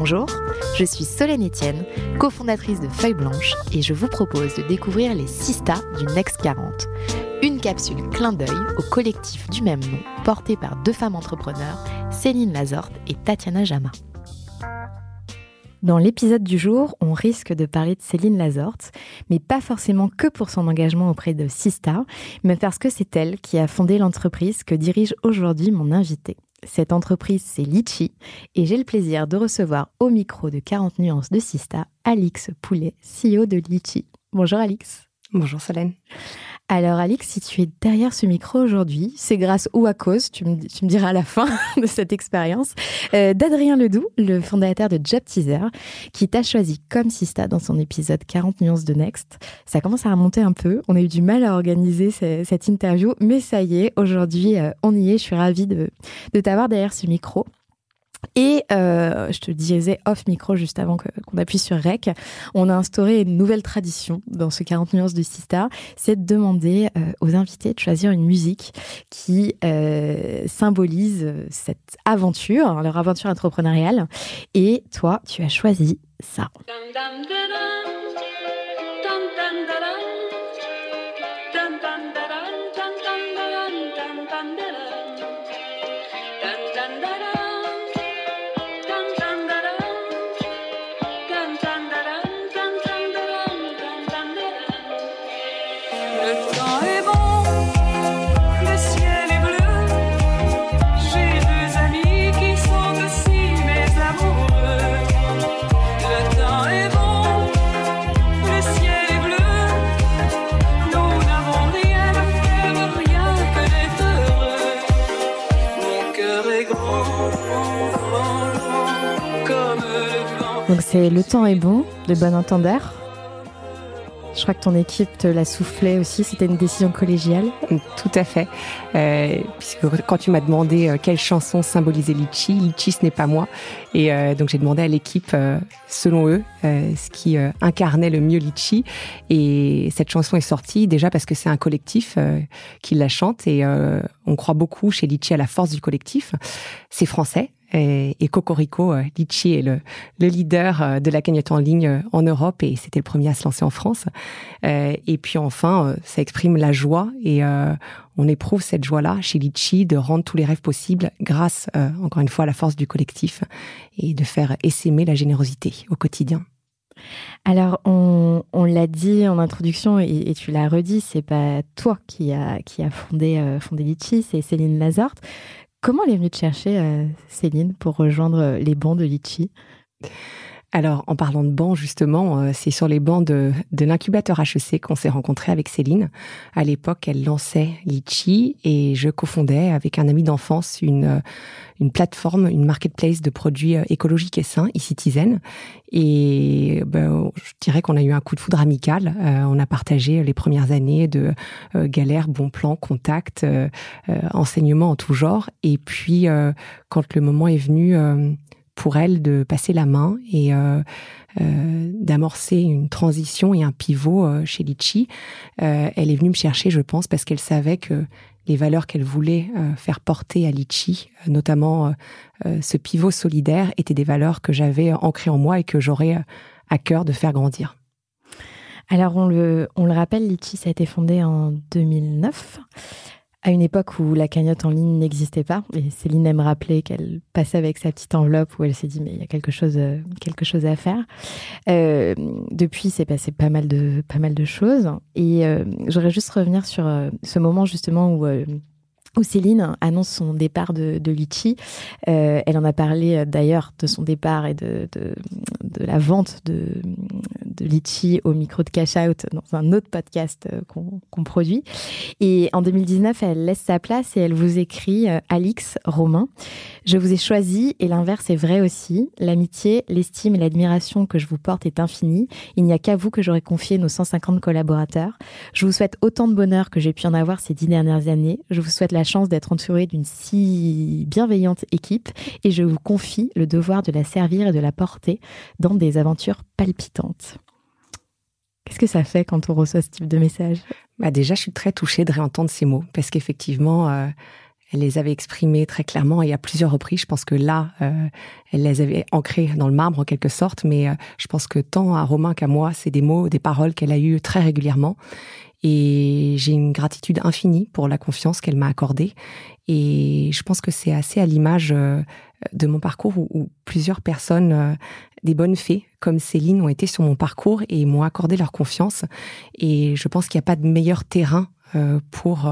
Bonjour, je suis Solène Etienne, cofondatrice de Feuille Blanche et je vous propose de découvrir les Sista du Next 40. Une capsule clin d'œil au collectif du même nom porté par deux femmes entrepreneurs, Céline Lazorte et Tatiana Jama. Dans l'épisode du jour, on risque de parler de Céline Lazorte, mais pas forcément que pour son engagement auprès de Sista, mais parce que c'est elle qui a fondé l'entreprise que dirige aujourd'hui mon invité. Cette entreprise, c'est Litchi, et j'ai le plaisir de recevoir au micro de 40 nuances de Sista, Alix Poulet, CEO de Litchi. Bonjour Alix. Bonjour Solène. Alors Alix, si tu es derrière ce micro aujourd'hui, c'est grâce ou à cause, tu me, tu me diras à la fin de cette expérience, euh, d'Adrien Ledoux, le fondateur de Job Teaser, qui t'a choisi comme Sista dans son épisode 40 nuances de Next. Ça commence à remonter un peu, on a eu du mal à organiser ce- cette interview, mais ça y est, aujourd'hui euh, on y est, je suis ravie de, de t'avoir derrière ce micro. Et euh, je te disais off micro juste avant qu'on appuie sur REC, on a instauré une nouvelle tradition dans ce 40 nuances de Sista, c'est de demander euh, aux invités de choisir une musique qui euh, symbolise cette aventure, leur aventure entrepreneuriale. Et toi, tu as choisi ça. C'est Le temps est bon de Bon Entendeur. Je crois que ton équipe te l'a soufflé aussi, c'était une décision collégiale. Tout à fait. Euh, puisque quand tu m'as demandé euh, quelle chanson symbolisait Litchi, Litchi ce n'est pas moi. Et euh, donc j'ai demandé à l'équipe, euh, selon eux, euh, ce qui incarnait le mieux Litchi. Et cette chanson est sortie déjà parce que c'est un collectif qui la chante et on croit beaucoup chez Litchi à la force du collectif. C'est français. Et, et Cocorico, euh, Litchi est le, le leader euh, de la cagnotte en ligne euh, en Europe et c'était le premier à se lancer en France. Euh, et puis enfin, euh, ça exprime la joie et euh, on éprouve cette joie-là chez Litchi de rendre tous les rêves possibles grâce, euh, encore une fois, à la force du collectif et de faire essaimer la générosité au quotidien. Alors, on, on l'a dit en introduction et, et tu l'as redit, c'est pas toi qui a, qui a fondé, euh, fondé Litchi, c'est Céline Lazorte. Comment elle est venue te chercher, euh, Céline, pour rejoindre les bancs de Litchi? Alors, en parlant de bancs, justement, euh, c'est sur les bancs de, de l'incubateur HEC qu'on s'est rencontrés avec Céline. À l'époque, elle lançait Litchi et je cofondais avec un ami d'enfance une, euh, une plateforme, une marketplace de produits euh, écologiques et sains, e-Citizen. Et ben, je dirais qu'on a eu un coup de foudre amical. Euh, on a partagé les premières années de galères, bons plans, contacts, euh, enseignements en tout genre. Et puis, quand le moment est venu pour elle de passer la main et euh, euh, d'amorcer une transition et un pivot euh, chez Litchi. Euh, elle est venue me chercher, je pense, parce qu'elle savait que les valeurs qu'elle voulait faire porter à Litchi, notamment ce pivot solidaire, étaient des valeurs que j'avais ancrées en moi et que j'aurais à cœur de faire grandir. Alors, on le, on le rappelle, Litchi, ça a été fondé en 2009. À une époque où la cagnotte en ligne n'existait pas. Et Céline aime rappeler qu'elle passait avec sa petite enveloppe où elle s'est dit mais il y a quelque chose, euh, quelque chose à faire. Euh, depuis, c'est passé pas mal de, pas mal de choses. Et euh, j'aurais juste revenir sur euh, ce moment justement où où Céline annonce son départ de, de Litchi. Euh, elle en a parlé euh, d'ailleurs de son départ et de, la vente de, Litchi au micro de Cash Out dans un autre podcast euh, qu'on produit. Et en 2019, elle laisse sa place et elle vous écrit Alix Romain. Je vous ai choisi et l'inverse est vrai aussi. L'amitié, l'estime et l'admiration que je vous porte est infinie. Il n'y a qu'à vous que j'aurais confié nos 150 collaborateurs. Je vous souhaite autant de bonheur que j'ai pu en avoir ces dix dernières années. Je vous souhaite la chance d'être entouré d'une si bienveillante équipe et je vous confie le devoir de la servir et de la porter dans des aventures palpitantes. Qu'est-ce que ça fait quand on reçoit ce type de message? Bah déjà, je suis très touchée de réentendre ces mots parce qu'effectivement, euh, elle les avait exprimés très clairement et à plusieurs reprises. Je pense que là, euh, elle les avait ancrés dans le marbre en quelque sorte, mais euh, je pense que tant à Romain qu'à moi, c'est des mots, des paroles qu'elle a eues très régulièrement. Et j'ai une gratitude infinie pour la confiance qu'elle m'a accordée. Et je pense que c'est assez à l'image euh, de mon parcours où, plusieurs personnes, euh, des bonnes fées comme Céline, ont été sur mon parcours et m'ont accordé leur confiance. Et je pense qu'il n'y a pas de meilleur terrain euh, pour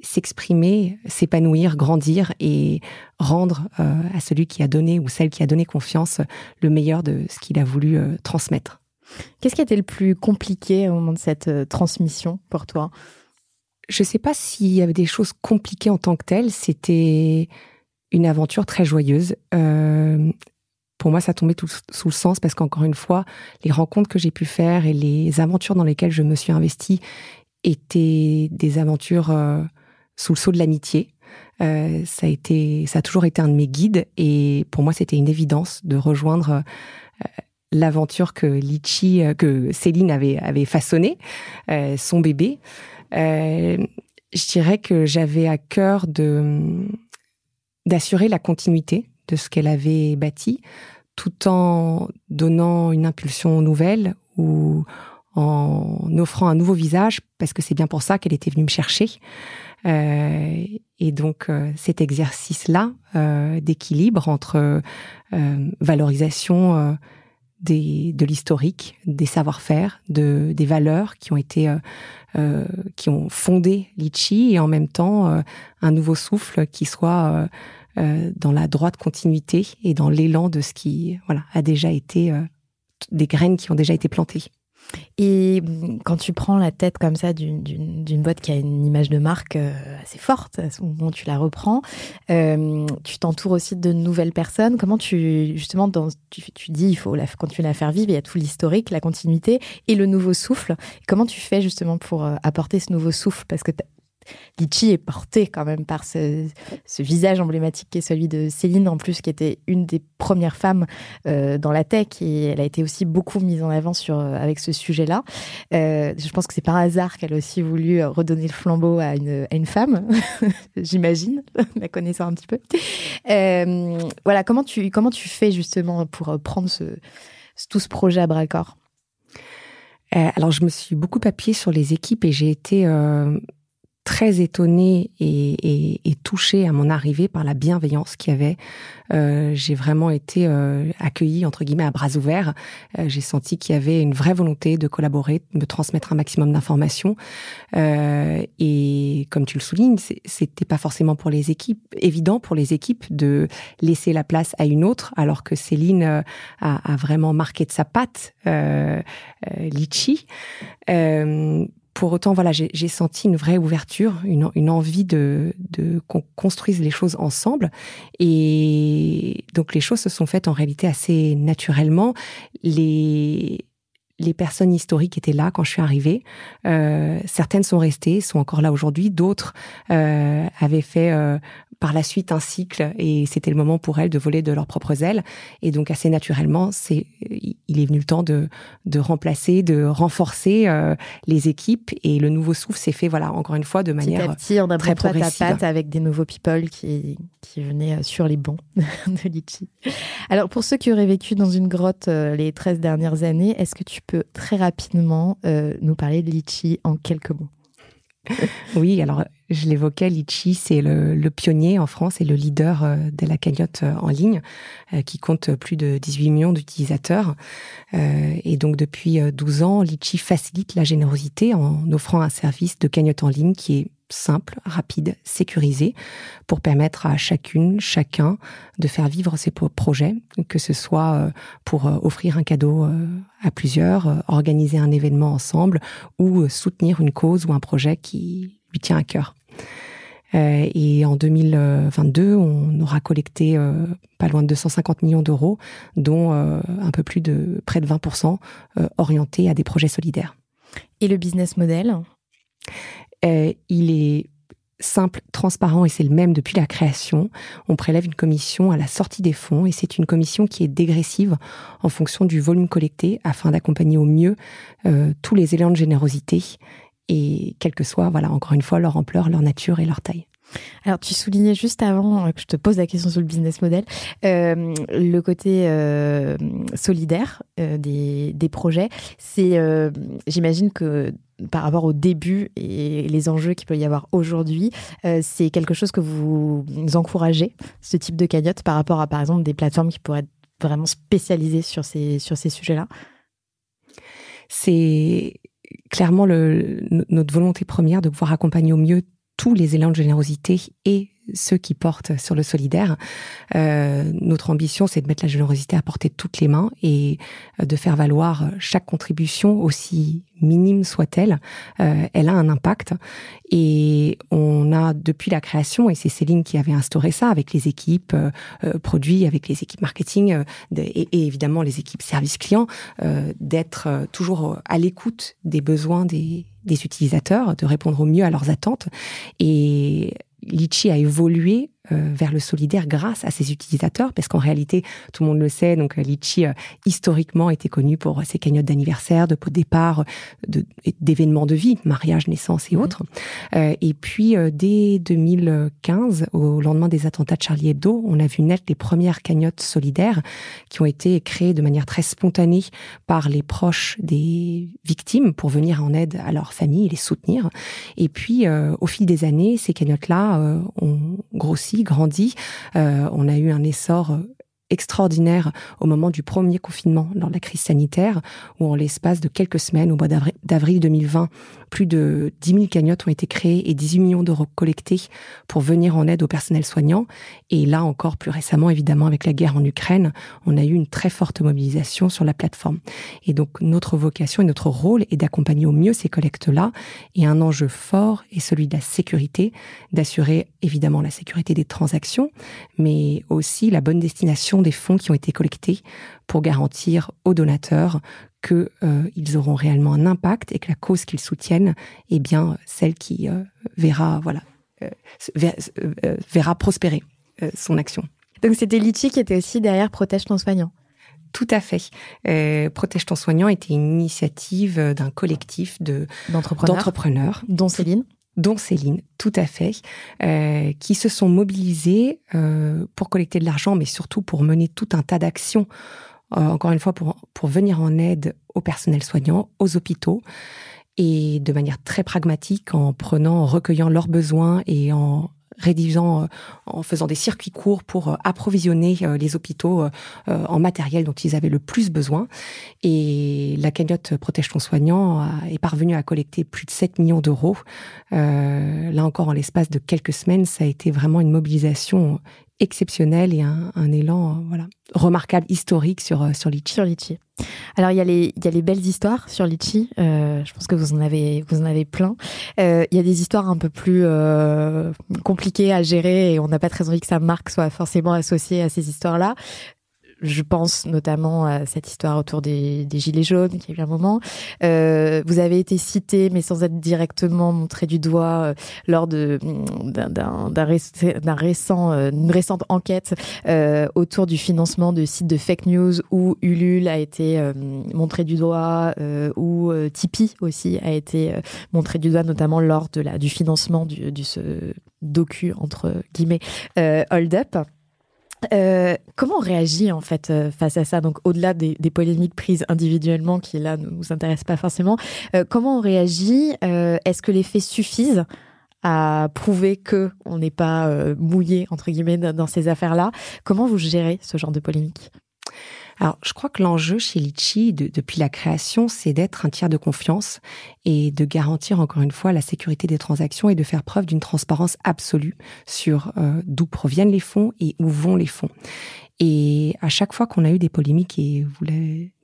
s'exprimer, s'épanouir, grandir et rendre à celui qui a donné ou celle qui a donné confiance le meilleur de ce qu'il a voulu transmettre. Qu'est-ce qui a été le plus compliqué au moment de cette euh, transmission pour toi? Je ne sais pas s'il y avait des choses compliquées en tant que telles. C'était une aventure très joyeuse. Euh, pour moi, ça tombait tout sous le sens parce qu'encore une fois, les rencontres que j'ai pu faire et les aventures dans lesquelles je me suis investie étaient des aventures euh, sous le sceau de l'amitié. Ça a toujours été un de mes guides et pour moi, c'était une évidence de rejoindre l'aventure que Litchi, euh, que Céline avait avait façonnée, euh, son bébé. Euh, je dirais que j'avais à cœur de d'assurer la continuité de ce qu'elle avait bâti, tout en donnant une impulsion nouvelle ou en offrant un nouveau visage, parce que c'est bien pour ça qu'elle était venue me chercher. Euh, et donc euh, cet exercice-là euh, d'équilibre entre euh, valorisation des, de l'historique, des savoir-faire, de, des valeurs qui ont été, euh, euh, qui ont fondé Litchi, et en même temps euh, un nouveau souffle qui soit euh, euh, dans la droite continuité et dans l'élan de ce qui, voilà, a déjà été euh, des graines qui ont déjà été plantées. Et mm, quand tu prends la tête comme ça d'une- boîte qui a une image de marque euh, assez forte, à ce moment où tu la reprends, euh, tu t'entoures aussi de nouvelles personnes. Comment tu, justement, tu, dis, il faut continuer à la faire vivre, il y a tout l'historique, la continuité et le nouveau souffle. Comment tu fais justement pour euh, apporter ce nouveau souffle? Parce que Litchi est porté quand même par ce, visage emblématique qui est celui de Céline, en plus, qui était une des premières femmes euh, dans la tech et elle a été aussi beaucoup mise en avant sur, euh, avec ce sujet-là. Euh, je pense que c'est par hasard qu'elle a aussi voulu redonner le flambeau à une, femme, j'imagine, la connaissant un petit peu. Voilà, comment tu, comment tu fais justement pour prendre tout ce projet à bras le corps? Euh, alors, je me suis beaucoup appuyée sur les équipes et j'ai été très étonnée et, et, et touchée à mon arrivée par la bienveillance qu'il y avait. Euh, j'ai vraiment été euh, accueillie entre guillemets à bras ouverts. Euh, j'ai senti qu'il y avait une vraie volonté de collaborer, de me transmettre un maximum d'informations. Euh, et comme tu le soulignes, c'était pas forcément pour les équipes évident pour les équipes de laisser la place à une autre, alors que Céline euh, a, a vraiment marqué de sa patte euh, euh, Litchi. Pour autant, voilà, j'ai j'ai senti une vraie ouverture, une, une envie de, de qu'on construise les choses ensemble. Et donc, les choses se sont faites en réalité assez naturellement. Les, les personnes historiques étaient là quand je suis arrivée. Euh, certaines sont restées, sont encore là aujourd'hui. D'autres euh, avaient fait euh, par la suite un cycle et c'était le moment pour elles de voler de leurs propres ailes. Et donc assez naturellement, c'est il est venu le temps de de remplacer, de renforcer euh, les équipes et le nouveau souffle s'est fait voilà encore une fois de Petit manière à petit, on très patte avec des nouveaux people qui, qui venaient euh, sur les bancs de Litchi. Alors, pour ceux qui auraient vécu dans une grotte euh, les 13 dernières années, est-ce que tu peux très rapidement euh, nous parler de Litchi en quelques mots? Oui, alors je l'évoquais, Litchi, c'est le, le pionnier en France et le leader euh, de la cagnotte euh, en ligne, euh, qui compte plus de 18 millions d'utilisateurs. Et donc depuis euh, 12 ans, Litchi facilite la générosité en offrant un service de cagnotte en ligne qui est simple, rapide, sécurisé, pour permettre à chacune, chacun de faire vivre ses pro- projets, que ce soit pour offrir un cadeau à plusieurs, organiser un événement ensemble ou soutenir une cause ou un projet qui lui tient à cœur. Euh, et en 2022, on aura collecté euh, pas loin de 250 millions d'euros, dont euh, un peu plus de près de 20% euh, orientés à des projets solidaires. Et le business model? Euh, il est simple, transparent et c'est le même depuis la création. On prélève une commission à la sortie des fonds et c'est une commission qui est dégressive en fonction du volume collecté afin d'accompagner au mieux euh, tous les éléments de générosité et quelle que soit, voilà, encore une fois, leur ampleur, leur nature et leur taille. Alors, tu soulignais juste avant euh, que je te pose la question sur le business model, euh, le côté euh, solidaire euh, des, des projets. C'est, j'imagine que par rapport au début et les enjeux qu'il peut y avoir aujourd'hui, c'est quelque chose que vous encouragez, ce type de cagnotte, par rapport à, par exemple, des plateformes qui pourraient être vraiment spécialisées sur ces, sur ces sujets-là? C'est clairement le, no- notre volonté première de pouvoir accompagner au mieux tous les élans de générosité et ceux qui portent sur le solidaire. Euh, notre ambition, c'est de mettre la générosité à portée de toutes les mains et euh, de faire valoir chaque contribution, aussi minime soit-elle, euh, elle a un impact. Et on a, depuis la création, et c'est Céline qui avait instauré ça avec les équipes euh, euh, produits, avec les équipes marketing euh, et, et évidemment les équipes service client, d'être toujours à l'écoute des besoins des, des utilisateurs, de répondre au mieux à leurs attentes. Et Litchi a évolué vers le solidaire grâce à ses utilisateurs, parce qu'en réalité, tout le monde le sait, donc euh, Litchi euh, historiquement était connu pour ses cagnottes d'anniversaire, de pot de départ, d'événements de vie, mariage, naissance et autres. Euh, et puis euh, dès 2015, au lendemain des attentats de Charlie Hebdo, on a vu naître les premières cagnottes solidaires qui ont été créées de manière très spontanée par les proches des victimes pour venir en aide à leurs familles et les soutenir. Et puis, euh, au fil des années, ces cagnottes-là euh, ont grossi, grandi. Euh, on a eu un essor extraordinaire au moment du premier confinement lors de la crise sanitaire, où en l'espace de quelques semaines, au mois d'avri- d'avril 2020, plus de 10 000 cagnottes ont été créées et 18 millions d'euros collectés pour venir en aide au personnel soignant. Et là encore, plus récemment, évidemment, avec la guerre en Ukraine, on a eu une très forte mobilisation sur la plateforme. Et donc, notre vocation et notre rôle est d'accompagner au mieux ces collectes-là. Et un enjeu fort est celui de la sécurité, d'assurer évidemment la sécurité des transactions, mais aussi la bonne destination des fonds qui ont été collectés pour garantir aux donateurs que euh, auront réellement un impact et que la cause qu'ils soutiennent est bien celle qui euh, verra voilà euh, ver- euh, verra prospérer euh, son action. Donc, c'était Litchi qui était aussi derrière Protège ton soignant. Tout à fait. Euh, Protège ton soignant était une initiative euh, d'un collectif de d'entrepreneurs dont Céline. Dont Céline, tout à fait, euh, qui se sont mobilisés euh, pour collecter de l'argent, mais surtout pour mener tout un tas d'actions, euh, encore une fois, pour, pour venir en aide au personnel soignant, aux hôpitaux, et de manière très pragmatique, en prenant, en recueillant leurs besoins et en euh, en faisant des circuits courts pour euh, approvisionner euh, les hôpitaux en matériel dont ils avaient le plus besoin. Et la cagnotte Protège ton soignant est parvenue à collecter plus de 7 millions d'euros. Là encore, en l'espace de quelques semaines, ça a été vraiment une mobilisation exceptionnelle et un, un élan euh, voilà, remarquable, historique sur, euh, sur Litchi. sur Litchi. Alors il y a les il y a les belles histoires sur Litchi. Euh, je pense que vous en avez vous en avez plein. Euh, il y a des histoires un peu plus euh, compliquées à gérer et on n'a pas très envie que sa marque soit forcément associée à ces histoires-là. Je pense notamment à cette histoire autour des, gilets jaunes qui a eu un moment. Euh, vous avez été cité, mais sans être directement montré du doigt, euh, lors de d'un d'un- d'un réc- d'un récent euh, récente enquête euh, autour du financement de sites de fake news où Ulule a été montré du doigt, où Tipeee aussi a été montré du doigt, notamment lors de la, du financement du, du ce docu entre guillemets Hold Up. Euh, comment on réagit en fait euh, face à ça? Donc au-delà des, des polémiques prises individuellement qui là ne nous intéressent pas forcément, euh, comment on réagit? Est-ce que les faits suffisent à prouver que on n'est pas mouillé entre guillemets dans, dans ces affaires-là? Comment vous gérez ce genre de polémique? Alors, je crois que l'enjeu chez Litchi, de- depuis la création, c'est d'être un tiers de confiance et de garantir encore une fois la sécurité des transactions et de faire preuve d'une transparence absolue sur euh, d'où proviennent les fonds et où vont les fonds. Et à chaque fois qu'on a eu des polémiques, et vous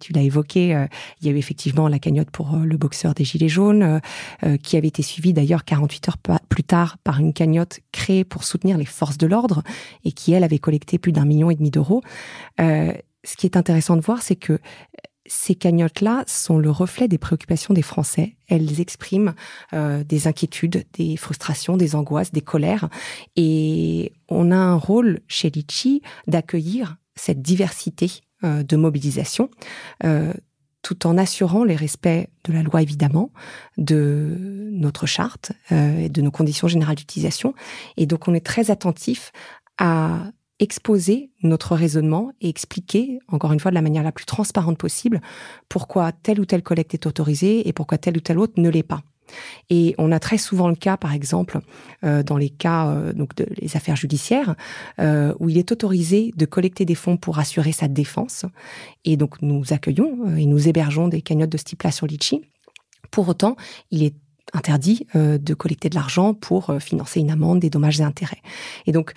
tu l'as évoqué, euh, il y a eu effectivement la cagnotte pour euh, le boxeur des Gilets jaunes, euh, euh, qui avait été suivie d'ailleurs 48 heures plus tard par une cagnotte créée pour soutenir les forces de l'ordre et qui, elle, avait collecté plus d'un million et demi d'euros. Euh, ce qui est intéressant de voir, c'est que ces cagnottes-là sont le reflet des préoccupations des Français. Elles expriment euh, des inquiétudes, des frustrations, des angoisses, des colères. Et on a un rôle chez Litchi d'accueillir cette diversité euh, de mobilisation, euh, tout en assurant les respects de la loi évidemment, de notre charte euh, et de nos conditions générales d'utilisation. Et donc on est très attentif à exposer notre raisonnement et expliquer, encore une fois, de la manière la plus transparente possible, pourquoi telle ou telle collecte est autorisée et pourquoi telle ou telle autre ne l'est pas. Et on a très souvent le cas, par exemple, euh, dans les cas euh, donc de les affaires judiciaires, euh, où il est autorisé de collecter des fonds pour assurer sa défense. Et donc nous accueillons euh, et nous hébergeons des cagnottes de ce type-là sur Litchi. Pour autant, il est interdit euh, de collecter de l'argent pour euh, financer une amende, des dommages et intérêts. Et donc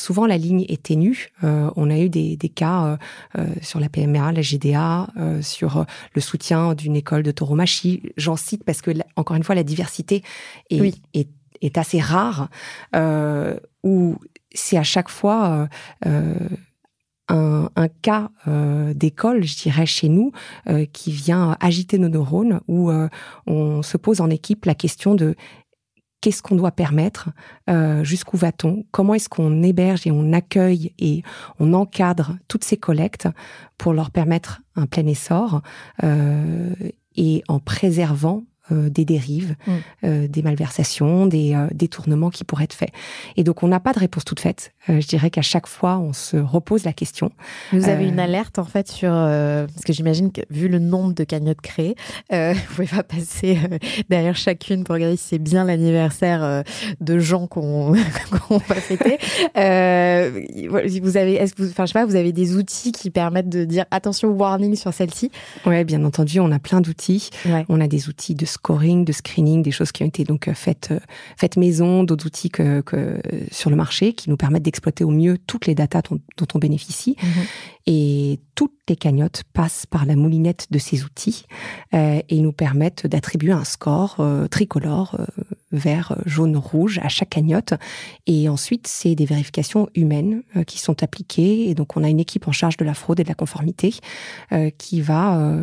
souvent la ligne est ténue. Euh, on a eu des, des cas euh, euh, sur la PMA, la GDA, euh, sur le soutien d'une école de tauromachie. J'en cite parce que, encore une fois, la diversité est, Oui. est, est assez rare, où c'est à chaque fois un, un cas euh, d'école, je dirais, chez nous, euh, qui vient agiter nos neurones, où euh, on se pose en équipe la question de qu'est-ce qu'on doit permettre, euh, jusqu'où va-t-on, comment est-ce qu'on héberge et on accueille et on encadre toutes ces collectes pour leur permettre un plein essor euh, et en préservant des dérives, Mm. euh, des malversations, des euh, détournements qui pourraient être faits. Et donc on n'a pas de réponse toute faite. Euh, je dirais qu'à chaque fois on se repose la question. Vous avez Euh, une alerte en fait sur euh, parce que j'imagine que vu le nombre de cagnottes créées, euh, vous pouvez pas passer euh, derrière chacune pour regarder si c'est bien l'anniversaire euh, de gens qu'on qu'on va fêter. Euh, vous avez, est-ce que vous, enfin je sais pas, vous avez des outils qui permettent de dire attention warning sur celle-ci? Ouais, bien entendu, on a plein d'outils. Ouais. On a des outils de scoring, de screening, des choses qui ont été donc euh, faites, euh, faites maison, d'autres outils que, que euh, sur le marché qui nous permettent d'exploiter au mieux toutes les datas dont, dont on bénéficie. Et toutes les cagnottes passent par la moulinette de ces outils euh, et nous permettent d'attribuer un score euh, tricolore, euh, vert, jaune, rouge à chaque cagnotte. Et ensuite, c'est des vérifications humaines qui sont appliquées. Et donc, on a une équipe en charge de la fraude et de la conformité qui va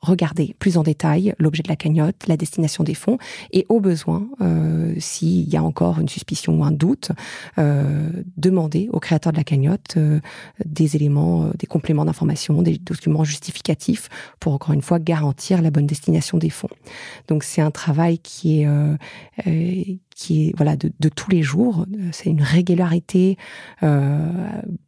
regarder plus en détail l'objet de la cagnotte, la destination des fonds et au besoin, euh, s'il y a encore une suspicion ou un doute, euh, demander au créateur de la cagnotte euh, des éléments, euh, des compléments d'information, des documents justificatifs pour encore une fois garantir la bonne destination des fonds. Donc c'est un travail qui est euh, euh, qui est voilà de, de tous les jours. C'est une régularité euh,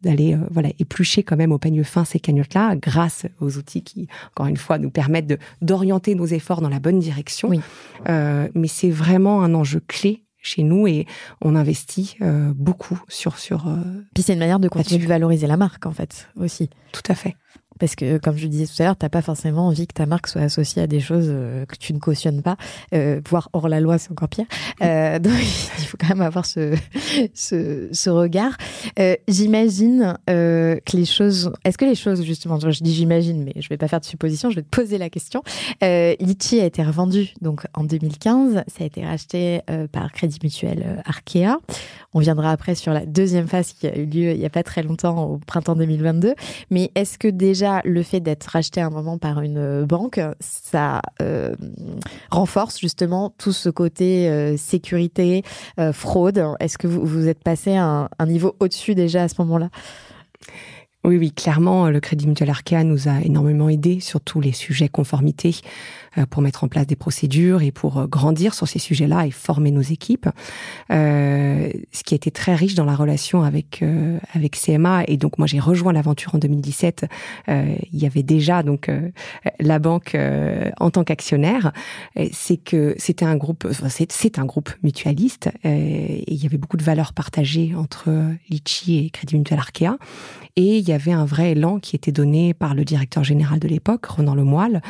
d'aller euh, voilà éplucher quand même au peigne fin ces cagnottes là grâce aux outils qui encore une fois nous permettent d'orienter nos efforts dans la bonne direction. Oui. Euh, mais c'est vraiment un enjeu clé chez nous et on investit euh, beaucoup sur sur euh, Puis c'est une manière de continuer de valoriser la marque en fait aussi. tout à fait. Parce que, comme je le disais tout à l'heure, t'as pas forcément envie que ta marque soit associée à des choses euh, que tu ne cautionnes pas, euh, voire hors la loi, c'est encore pire. Euh, donc, il faut quand même avoir ce, ce, ce regard. Euh, j'imagine euh, que les choses... Est-ce que les choses, justement, je dis j'imagine, mais je vais pas faire de supposition, je vais te poser la question. Euh, Litchi a été revendu donc en 2015, ça a été racheté euh, par Crédit Mutuel Arkea. On viendra après sur la deuxième phase qui a eu lieu il y a pas très longtemps, au printemps 2022. Mais est-ce que déjà le fait d'être racheté à un moment par une euh, banque, ça euh, renforce justement tout ce côté euh, sécurité, fraude. Est-ce que vous, vous êtes passé un niveau au-dessus déjà à ce moment-là? Oui, oui, clairement, le Crédit Mutuel Arkea nous a énormément aidé sur tous les sujets conformité euh, pour mettre en place des procédures et pour euh, grandir sur ces sujets-là et former nos équipes. Euh, ce qui a été très riche dans la relation avec euh, avec CMA et donc moi j'ai rejoint l'aventure en 2017. Euh, il y avait déjà donc la banque en tant qu'actionnaire. C'est que c'était un groupe, c'est un groupe mutualiste et il y avait beaucoup de valeurs partagées entre Litchi et Crédit Mutuel Arkea. Et il y avait un vrai élan qui était donné par le directeur général de l'époque, Ronan Lemoyle,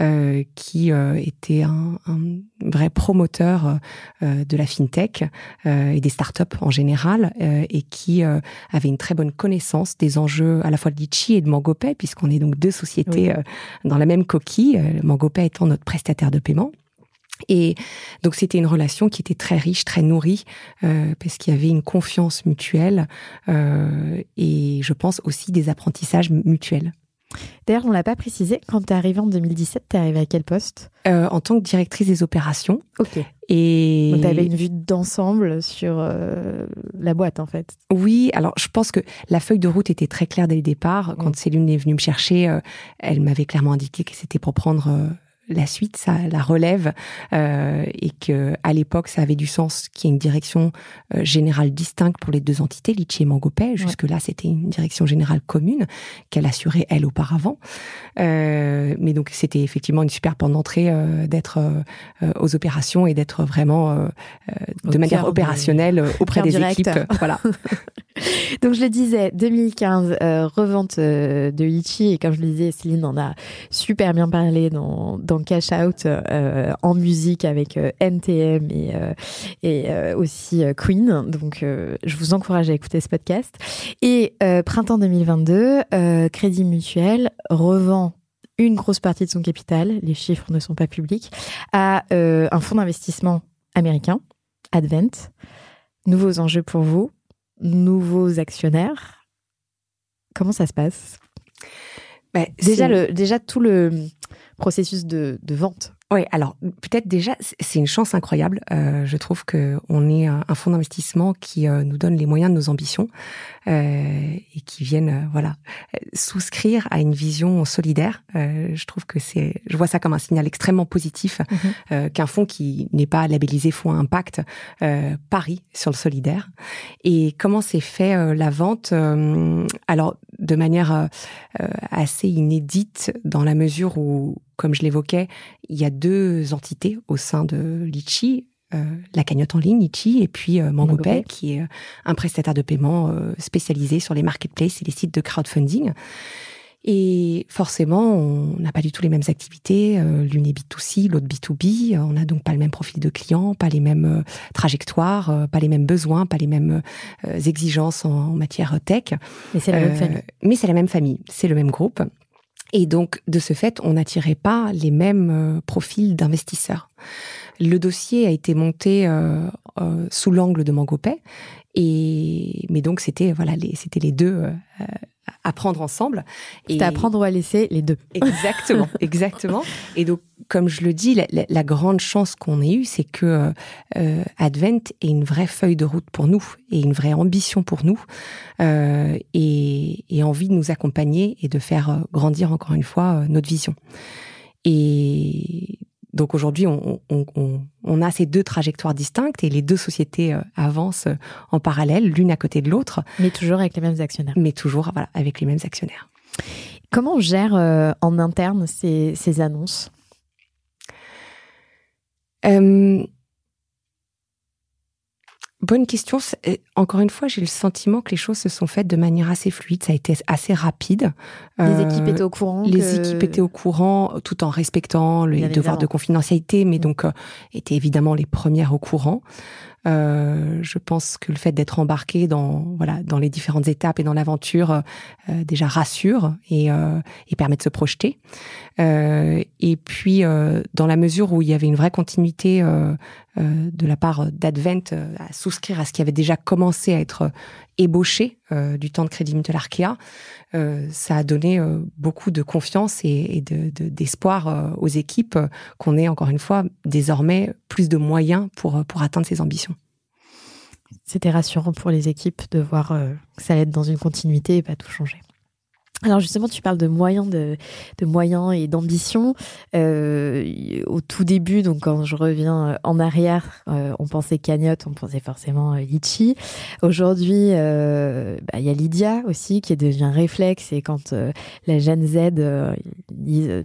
euh, qui euh, était un, un, vrai promoteur euh, de la fintech euh, et des startups en général, euh, et qui euh, avait une très bonne connaissance des enjeux à la fois de Litchi et de MangoPay, puisqu'on est donc deux sociétés Oui. dans la même coquille, euh, MangoPay étant notre prestataire de paiement. Et donc c'était une relation qui était très riche, très nourrie, euh, parce qu'il y avait une confiance mutuelle euh, et je pense aussi des apprentissages mutuels. D'ailleurs, on l'a pas précisé, quand tu es arrivée en 2017, tu es arrivée à quel poste? Euh, en tant que directrice des opérations Ok. et Donc tu avais une vue d'ensemble sur euh, la boîte en fait. oui, alors je pense que la feuille de route était très claire dès le départ. Quand. Céline est venue me chercher, euh, elle m'avait clairement indiqué que c'était pour prendre la suite, ça, la relève, euh, et que à l'époque, ça avait du sens qu'il y ait une direction euh, générale distincte pour les deux entités, Litchi et Mangopay. Jusque-là, c'était une direction générale commune qu'elle assurait elle auparavant. Euh, mais donc, c'était effectivement une super porte d'entrée d'être aux opérations et d'être vraiment de manière opérationnelle auprès des direct. équipes. Voilà. Donc je le disais, 2015, euh, revente de Litchi et comme je le disais, Céline en a super bien parlé dans, dans Cash Out euh, en musique avec euh, NTM et, euh, et euh, aussi Queen. Donc je vous encourage à écouter ce podcast. Et printemps 2022, euh, Crédit Mutuel revend une grosse partie de son capital, les chiffres ne sont pas publics, à un fonds d'investissement américain, Advent. Nouveaux enjeux pour vous, nouveaux actionnaires. Comment ça se passe? Bah, déjà, le, déjà tout le processus de, de vente. Oui, alors peut-être déjà, c'est une chance incroyable. Euh, je trouve que on est un un fonds d'investissement qui euh, nous donne les moyens de nos ambitions euh, et qui viennent, euh, voilà, euh, souscrire à une vision solidaire. Euh, je trouve que c'est, je vois ça comme un signal extrêmement positif euh, qu'un fonds qui n'est pas labellisé fonds à impact euh, parie sur le solidaire. Et comment s'est fait euh, la vente Euh, Alors de manière assez inédite dans la mesure où, comme je l'évoquais, il y a deux entités au sein de Litchi. euh, la cagnotte en ligne, Litchi, et puis euh, MangoPay, qui est euh, un prestataire de paiement spécialisé sur les marketplaces et les sites de crowdfunding. Et forcément, on n'a pas du tout les mêmes activités. L'une est B2C, l'autre B2B. euh, On n'a donc pas le même profil de client, pas les mêmes trajectoires, pas les mêmes besoins, pas les mêmes exigences en, matière tech. Mais c'est la même famille. Mais c'est la même famille, c'est le même groupe. Et donc, de ce fait, on n'attirait pas les mêmes euh, profils d'investisseurs. Le dossier a été monté euh, euh, sous l'angle de MangoPay, et mais donc c'était voilà, les, c'était les deux euh, à prendre ensemble. Et C'était à prendre ou à laisser les deux. Exactement, exactement. Et donc, comme je le dis, la, la- la grande chance qu'on ait eue, c'est que euh, Advent est une vraie feuille de route pour nous et une vraie ambition pour nous euh, et, et envie de nous accompagner et de faire euh, grandir encore une fois notre vision. Et donc aujourd'hui, on, on- on- on a ces deux trajectoires distinctes et les deux sociétés euh, avancent euh, en parallèle, l'une à côté de l'autre, Mais toujours avec les mêmes actionnaires. mais toujours voilà, avec les mêmes actionnaires. Comment on gère euh, en interne ces, ces annonces? Euh, Bonne question. Encore une fois, j'ai le sentiment que les choses se sont faites de manière assez fluide. Ça a été assez rapide. Les Euh, équipes étaient au courant les que- équipes étaient au courant, tout en respectant les devoirs de confidentialité, mais Mm. donc euh, étaient évidemment les premières au courant. Euh, je pense que le fait d'être embarqué dans voilà dans les différentes étapes et dans l'aventure euh, déjà rassure et, et permet de se projeter. Euh, et puis euh, dans la mesure où il y avait une vraie continuité euh, de la part d'Advent à souscrire à ce qui avait déjà commencé à être ébauché du temps de Crédit Mutuel Arkea, ça a donné beaucoup de confiance et, et de- de- d'espoir aux équipes qu'on ait encore une fois désormais plus de moyens pour, pour atteindre ces ambitions. C'était rassurant pour les équipes de voir que ça allait être dans une continuité et pas tout changer. Alors justement, tu parles de moyens, de, de moyens et d'ambition. Euh, au tout début, donc quand je reviens euh, en arrière, euh, on pensait cagnotte, on pensait forcément euh, litchi. Aujourd'hui, euh, bah, il y a Lydia aussi qui devient réflexe. Et quand euh, la Gen Z euh,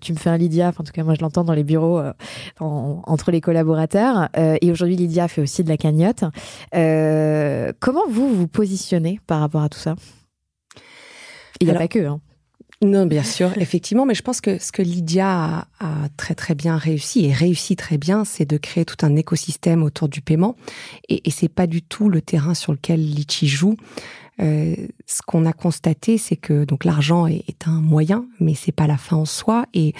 "tu me fais un Lydia", enfin, en tout cas moi je l'entends dans les bureaux euh, en- entre les collaborateurs. Euh, et aujourd'hui, Lydia fait aussi de la cagnotte. Euh, comment vous vous positionnez par rapport à tout ça? Il n'y a Alors- pas que. Hein. Non, bien sûr, effectivement, mais je pense que ce que Lydia a, très très bien réussi et réussit très bien, c'est de créer tout un écosystème autour du paiement. Et, et c'est pas du tout le terrain sur lequel Litchi joue. Euh, ce qu'on a constaté, c'est que donc l'argent est, un moyen, mais c'est pas la fin en soi. Et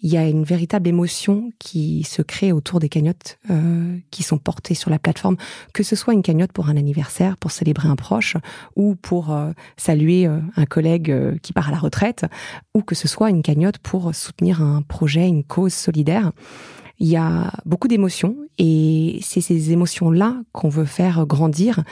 il y a une véritable émotion qui se crée autour des cagnottes euh, qui sont portées sur la plateforme, que ce soit une cagnotte pour un anniversaire, pour célébrer un proche, ou pour euh, saluer euh, un collègue qui part à la retraite, ou que ce soit une cagnotte pour soutenir un projet, une cause solidaire. Il y a beaucoup d'émotions et c'est ces émotions-là qu'on veut faire grandir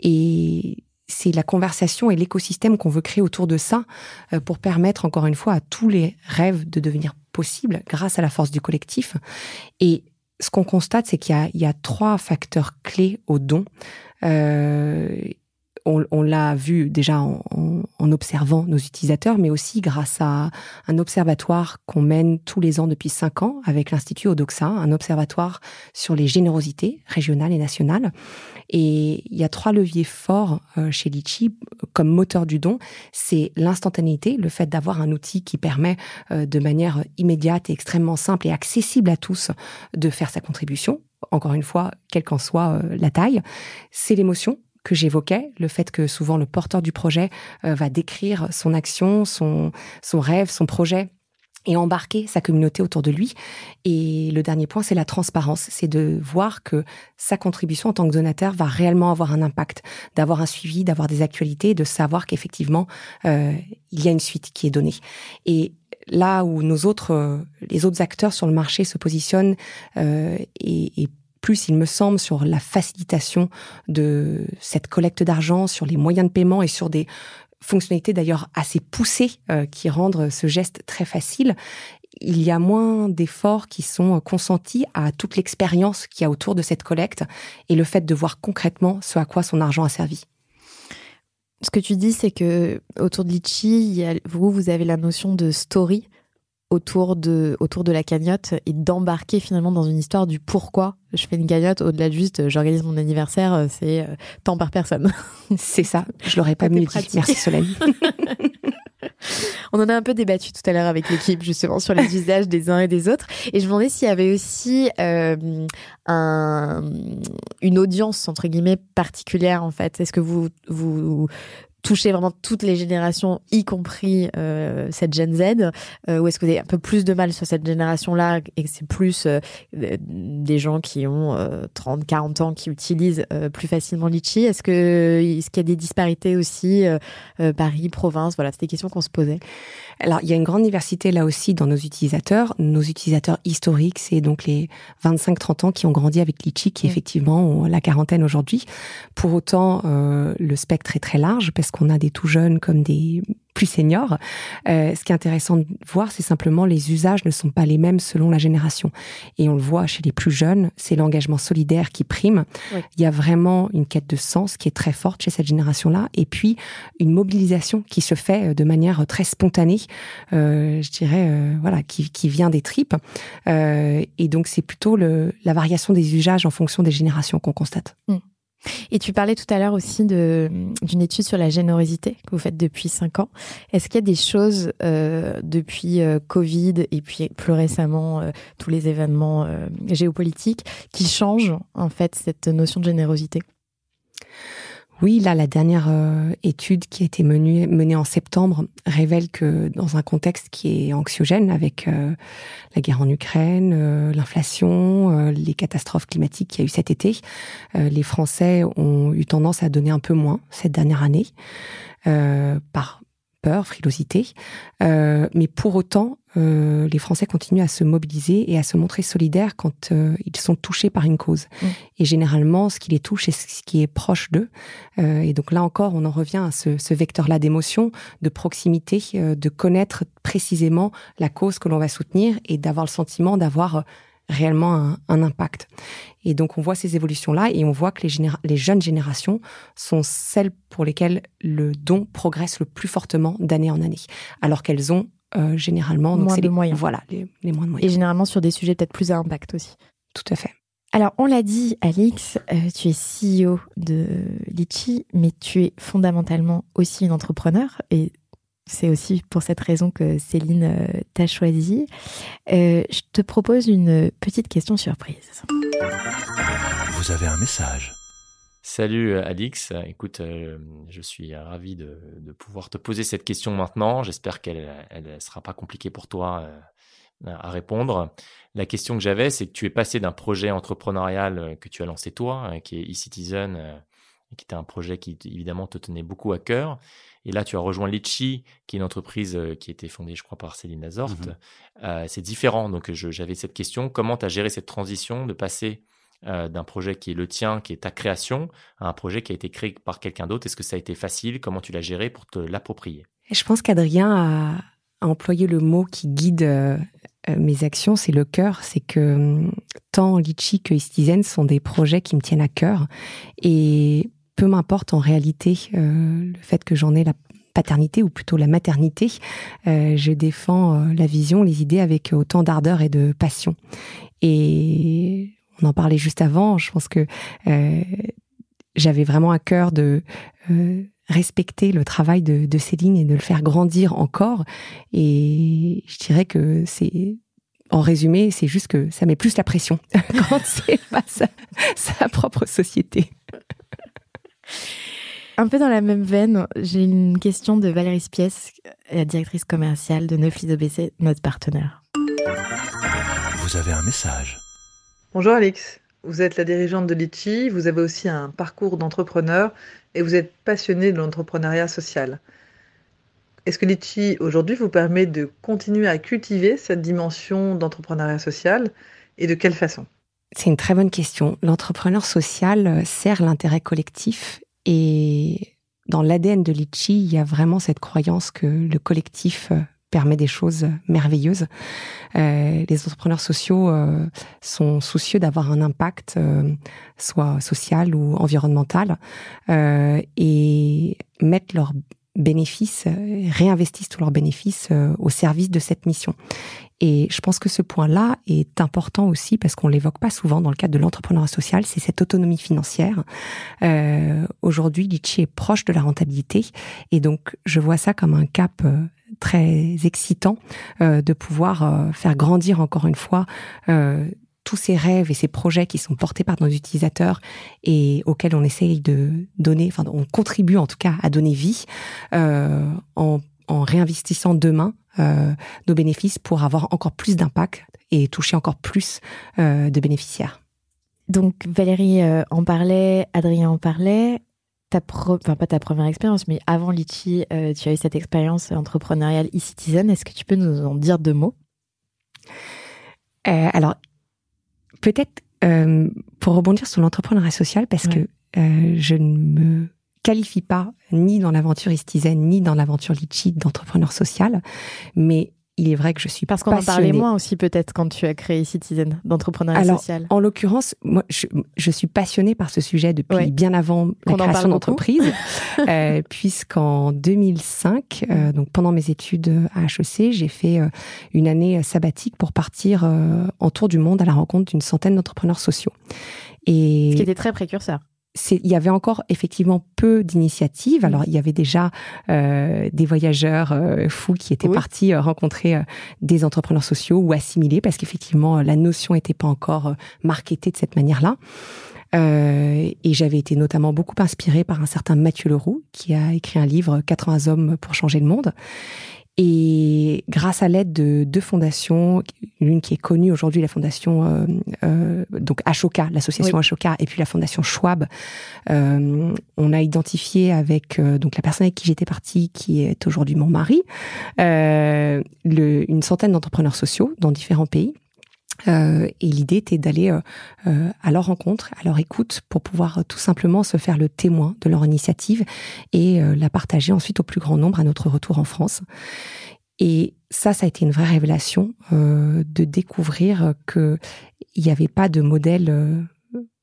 et c'est la conversation et l'écosystème qu'on veut créer autour de ça euh, pour permettre encore une fois à tous les rêves de devenir possibles grâce à la force du collectif. Et ce qu'on constate, c'est qu'il y a, trois facteurs clés au don. Euh, on, on l'a vu déjà en, en- en observant nos utilisateurs, mais aussi grâce à un observatoire qu'on mène tous les ans depuis cinq ans avec l'Institut Odoxa, un observatoire sur les générosités régionales et nationales. Et il y a trois leviers forts euh, chez Litchi comme moteur du don. C'est l'instantanéité, le fait d'avoir un outil qui permet euh, de manière immédiate et extrêmement simple et accessible à tous de faire sa contribution. Encore une fois, quelle qu'en soit euh, la taille. C'est l'émotion que j'évoquais, le fait que souvent le porteur du projet euh, va décrire son action, son, son rêve, son projet et embarquer sa communauté autour de lui. Et le dernier point, c'est la transparence. C'est de voir que sa contribution en tant que donateur va réellement avoir un impact, d'avoir un suivi, d'avoir des actualités, de savoir qu'effectivement, euh, il y a une suite qui est donnée. Et là où nos autres, euh, les autres acteurs sur le marché se positionnent, euh, et, et plus, il me semble, sur la facilitation de cette collecte d'argent, sur les moyens de paiement et sur des fonctionnalités d'ailleurs assez poussées euh, qui rendent ce geste très facile, il y a moins d'efforts qui sont consentis à toute l'expérience qu'il y a autour de cette collecte et le fait de voir concrètement ce à quoi son argent a servi. Ce que tu dis, c'est que autour de Litchi, vous, vous avez la notion de story autour de, autour de la cagnotte et d'embarquer finalement dans une histoire du pourquoi je fais une cagnotte au-delà de juste j'organise mon anniversaire, euh, c'est euh, tant par personne. C'est ça, je l'aurais pas mieux dit. Merci Solène. On en a un peu débattu tout à l'heure avec l'équipe justement sur les usages des uns et des autres. Et je me demandais s'il y avait aussi euh, un, une audience entre guillemets particulière en fait. Est-ce que vous vous touchez vraiment toutes les générations, y compris euh, cette Gen Z, euh, ou est-ce que vous avez un peu plus de mal sur cette génération-là et que c'est plus euh, des gens qui ont euh, 30, 40 ans qui utilisent euh, plus facilement Litchi Est-ce que est-ce qu'il y a des disparités aussi euh, euh, Paris, province? Voilà, c'était des questions qu'on se posait. Alors, il y a une grande diversité là aussi dans nos utilisateurs. Nos utilisateurs historiques, c'est donc les 25-30 ans qui ont grandi avec Litchi, qui Mm. effectivement ont la quarantaine aujourd'hui. Pour autant, euh, le spectre est très large parce qu'on a des tout jeunes comme des plus seniors. Euh, ce qui est intéressant de voir, c'est simplement les usages ne sont pas les mêmes selon la génération. Et on le voit chez les plus jeunes, c'est l'engagement solidaire qui prime. Oui. Il y a vraiment une quête de sens qui est très forte chez cette génération-là. Et puis, une mobilisation qui se fait euh, de manière très spontanée, euh, je dirais, euh, voilà, qui, qui vient des tripes. Euh, et donc, c'est plutôt le, la variation des usages en fonction des générations qu'on constate. Et tu parlais tout à l'heure aussi d'une étude sur la générosité que vous faites depuis cinq ans. Est-ce qu'il y a des choses euh, depuis euh, Covid et puis plus récemment euh, tous les événements euh, géopolitiques qui changent en fait cette notion de générosité? Oui, là, la dernière euh, étude qui a été menée, menée en septembre révèle que dans un contexte qui est anxiogène avec euh, la guerre en Ukraine, euh, l'inflation, euh, les catastrophes climatiques qu'il y a eu cet été, euh, les Français ont eu tendance à donner un peu moins cette dernière année, euh, par peur, frilosité. Euh, mais pour autant, euh, les Français continuent à se mobiliser et à se montrer solidaires quand euh, ils sont touchés par une cause. Mm. Et généralement, ce qui les touche, c'est ce qui est proche d'eux. Euh, et donc là encore, on en revient à ce, ce vecteur-là d'émotion, de proximité, euh, de connaître précisément la cause que l'on va soutenir et d'avoir le sentiment d'avoir euh, réellement un, un impact. Et donc on voit ces évolutions-là et on voit que les, les jeunes générations sont celles pour lesquelles le don progresse le plus fortement d'année en année, alors qu'elles ont euh, généralement donc Moins de les, moyens. Voilà, les, les moins de Et moyens. généralement sur des sujets peut-être plus à impact aussi. Tout à fait. Alors, on l'a dit, Alix, euh, tu es CEO de Litchi, mais tu es fondamentalement aussi une entrepreneur. Et c'est aussi pour cette raison que Céline euh, t'a choisi. Euh, je te propose une petite question surprise. Vous avez un message. Salut euh, Alix, écoute, euh, je suis ravi de, de pouvoir te poser cette question maintenant. J'espère qu'elle ne sera pas compliquée pour toi euh, à répondre. La question que j'avais, c'est que tu es passé d'un projet entrepreneurial que tu as lancé toi, euh, qui est eCitizen, euh, et qui était un projet qui évidemment te tenait beaucoup à cœur. Et là, tu as rejoint Litchi, qui est une entreprise euh, qui a été fondée, je crois, par Céline Lazorte. Mhm. Euh, c'est différent. Donc, j'avais cette question. Comment tu as géré cette transition de passer euh, d'un projet qui est le tien, qui est ta création, à un projet qui a été créé par quelqu'un d'autre? Est-ce que ça a été facile? Comment tu l'as géré pour te l'approprier? Et je pense qu'Adrien a, a employé le mot qui guide euh, mes actions, c'est le cœur. C'est que hum, tant Litchi que Citizen sont des projets qui me tiennent à cœur. Et peu m'importe en réalité euh, le fait que j'en ai la paternité ou plutôt la maternité, euh, je défends euh, la vision, les idées avec autant d'ardeur et de passion. Et on en parlait juste avant, je pense que euh, j'avais vraiment à cœur de euh, respecter le travail de, de Céline et de le faire grandir encore. Et je dirais que c'est, en résumé, c'est juste que ça met plus la pression quand c'est pas sa, sa propre société. Un peu dans la même veine, j'ai une question de Valérie Spies, la directrice commerciale de Neuflis OBC, notre partenaire. Vous avez un message. Bonjour Alix, vous êtes la dirigeante de Litchi, vous avez aussi un parcours d'entrepreneur et vous êtes passionnée de l'entrepreneuriat social. Est-ce que Litchi aujourd'hui vous permet de continuer à cultiver cette dimension d'entrepreneuriat social et de quelle façon? C'est une très bonne question. L'entrepreneur social euh, sert l'intérêt collectif et dans l'ADN de Litchi, il y a vraiment cette croyance que le collectif euh, permet des choses merveilleuses. Euh, les entrepreneurs sociaux sont soucieux d'avoir un impact, soit social ou environnemental, et mettent leurs bénéfices, réinvestissent tous leurs bénéfices au service de cette mission. Et je pense que ce point-là est important aussi parce qu'on l'évoque pas souvent dans le cadre de l'entrepreneuriat social, c'est cette autonomie financière. Euh, Aujourd'hui, Litchi est proche de la rentabilité et donc je vois ça comme un cap euh, très excitant euh, de pouvoir euh, faire grandir encore une fois euh, tous ces rêves et ces projets qui sont portés par nos utilisateurs et auxquels on essaye de donner, enfin on contribue en tout cas à donner vie euh, en, en réinvestissant demain euh, nos bénéfices pour avoir encore plus d'impact et toucher encore plus euh, de bénéficiaires. Donc Valérie euh, en parlait, Adrien en parlait. Ta pro- enfin, pas ta première expérience, mais avant Litchi, euh, tu as eu cette expérience entrepreneuriale e-citizen. Est-ce que tu peux nous en dire deux mots? Alors, peut-être pour rebondir sur l'entrepreneuriat social, parce Ouais. que je ne me qualifie pas ni dans l'aventure Istizen, ni dans l'aventure Litchi d'entrepreneur social, mais il est vrai que je suis Parce qu'on en parlait moins aussi peut-être quand tu as créé Citizen d'entrepreneuriat social. En l'occurrence, moi, je, je suis passionnée par ce sujet depuis Ouais. bien avant la création d'entreprise, euh, puisqu'en 2005, euh, donc pendant mes études à HEC, j'ai fait euh, une année sabbatique pour partir euh, en tour du monde à la rencontre d'une centaine d'entrepreneurs sociaux. Et Ce qui était très précurseur. Il y avait encore effectivement peu d'initiatives. Alors, il y avait déjà euh, des voyageurs euh, fous qui étaient Oui. partis euh, rencontrer euh, des entrepreneurs sociaux ou assimilés, parce qu'effectivement, la notion n'était pas encore marketée de cette manière-là. Euh, et j'avais été notamment beaucoup inspirée par un certain Mathieu Leroux, qui a écrit un livre 80 hommes pour changer le monde. Et grâce à l'aide de deux fondations, l'une qui est connue aujourd'hui, la fondation euh, euh, donc Ashoka, l'association Oui. Ashoka, et puis la fondation Schwab, euh, on a identifié avec euh, donc la personne avec qui j'étais partie, qui est aujourd'hui mon mari, euh, le- une centaine d'entrepreneurs sociaux dans différents pays. Euh, et l'idée était d'aller euh, euh, à leur rencontre, à leur écoute, pour pouvoir euh, tout simplement se faire le témoin de leur initiative et la partager ensuite au plus grand nombre à notre retour en France. Et ça, ça a été une vraie révélation de découvrir que il n'y avait pas de modèle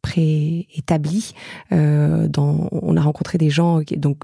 préétabli. Euh, dans, on a rencontré des gens, donc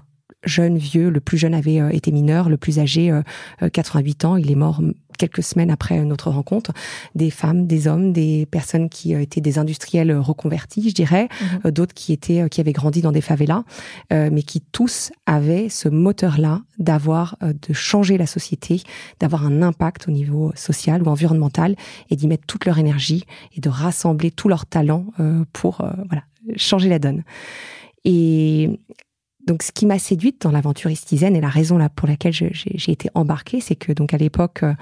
jeunes, vieux. Le plus jeune avait euh, été mineur, le plus âgé, euh, euh, 88 ans. Il est mort mm, quelques semaines après notre rencontre. Des femmes, des hommes, des personnes qui euh, étaient des industriels euh, reconvertis, je dirais, Mhm. euh, d'autres qui étaient, euh, qui avaient grandi dans des favelas, euh, mais qui tous avaient ce moteur-là d'avoir, euh, de changer la société, d'avoir un impact au niveau social ou environnemental et d'y mettre toute leur énergie et de rassembler tous leurs talents euh, pour, euh, voilà, changer la donne. Et donc, ce qui m'a séduite dans l'aventure Istizen et la raison là pour laquelle j'ai été embarquée, c'est que donc à l'époque, euh,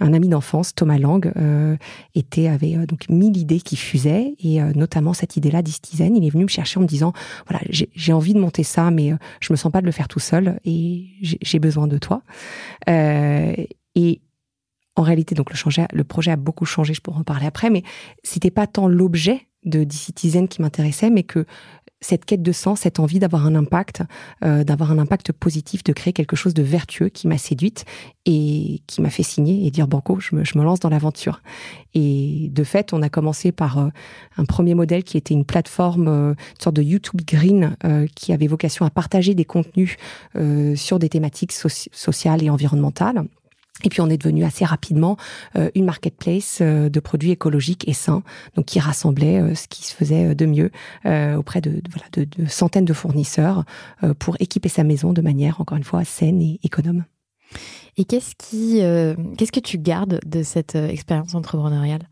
un ami d'enfance, Thomas Lang, euh, était avait euh, donc mille idées qui fusaient et euh, notamment cette idée-là d'Istizen. Il est venu me chercher en me disant voilà, j'ai envie de monter ça, mais euh, je me sens pas de le faire tout seul et j'ai besoin de toi. Et en réalité, donc le, projet a beaucoup changé, je pourrais en parler après, mais c'était pas tant l'objet de D-Citizen qui m'intéressait, mais que cette quête de sens, cette envie d'avoir un impact, euh, d'avoir un impact positif, de créer quelque chose de vertueux qui m'a séduite et qui m'a fait signer et dire banco, je me, je me lance dans l'aventure. Et de fait, on a commencé par euh, un premier modèle qui était une plateforme, euh, une sorte de YouTube Green, euh, qui avait vocation à partager des contenus euh, sur des thématiques soci- sociales et environnementales. Et puis on est devenu assez rapidement euh, une marketplace euh, de produits écologiques et sains, donc qui rassemblait euh, ce qui se faisait de mieux euh, auprès de, voilà, de, de centaines de fournisseurs euh, pour équiper sa maison de manière, encore une fois, saine et économe. Et qu'est-ce qui, euh, qu'est-ce que tu gardes de cette expérience entrepreneuriale?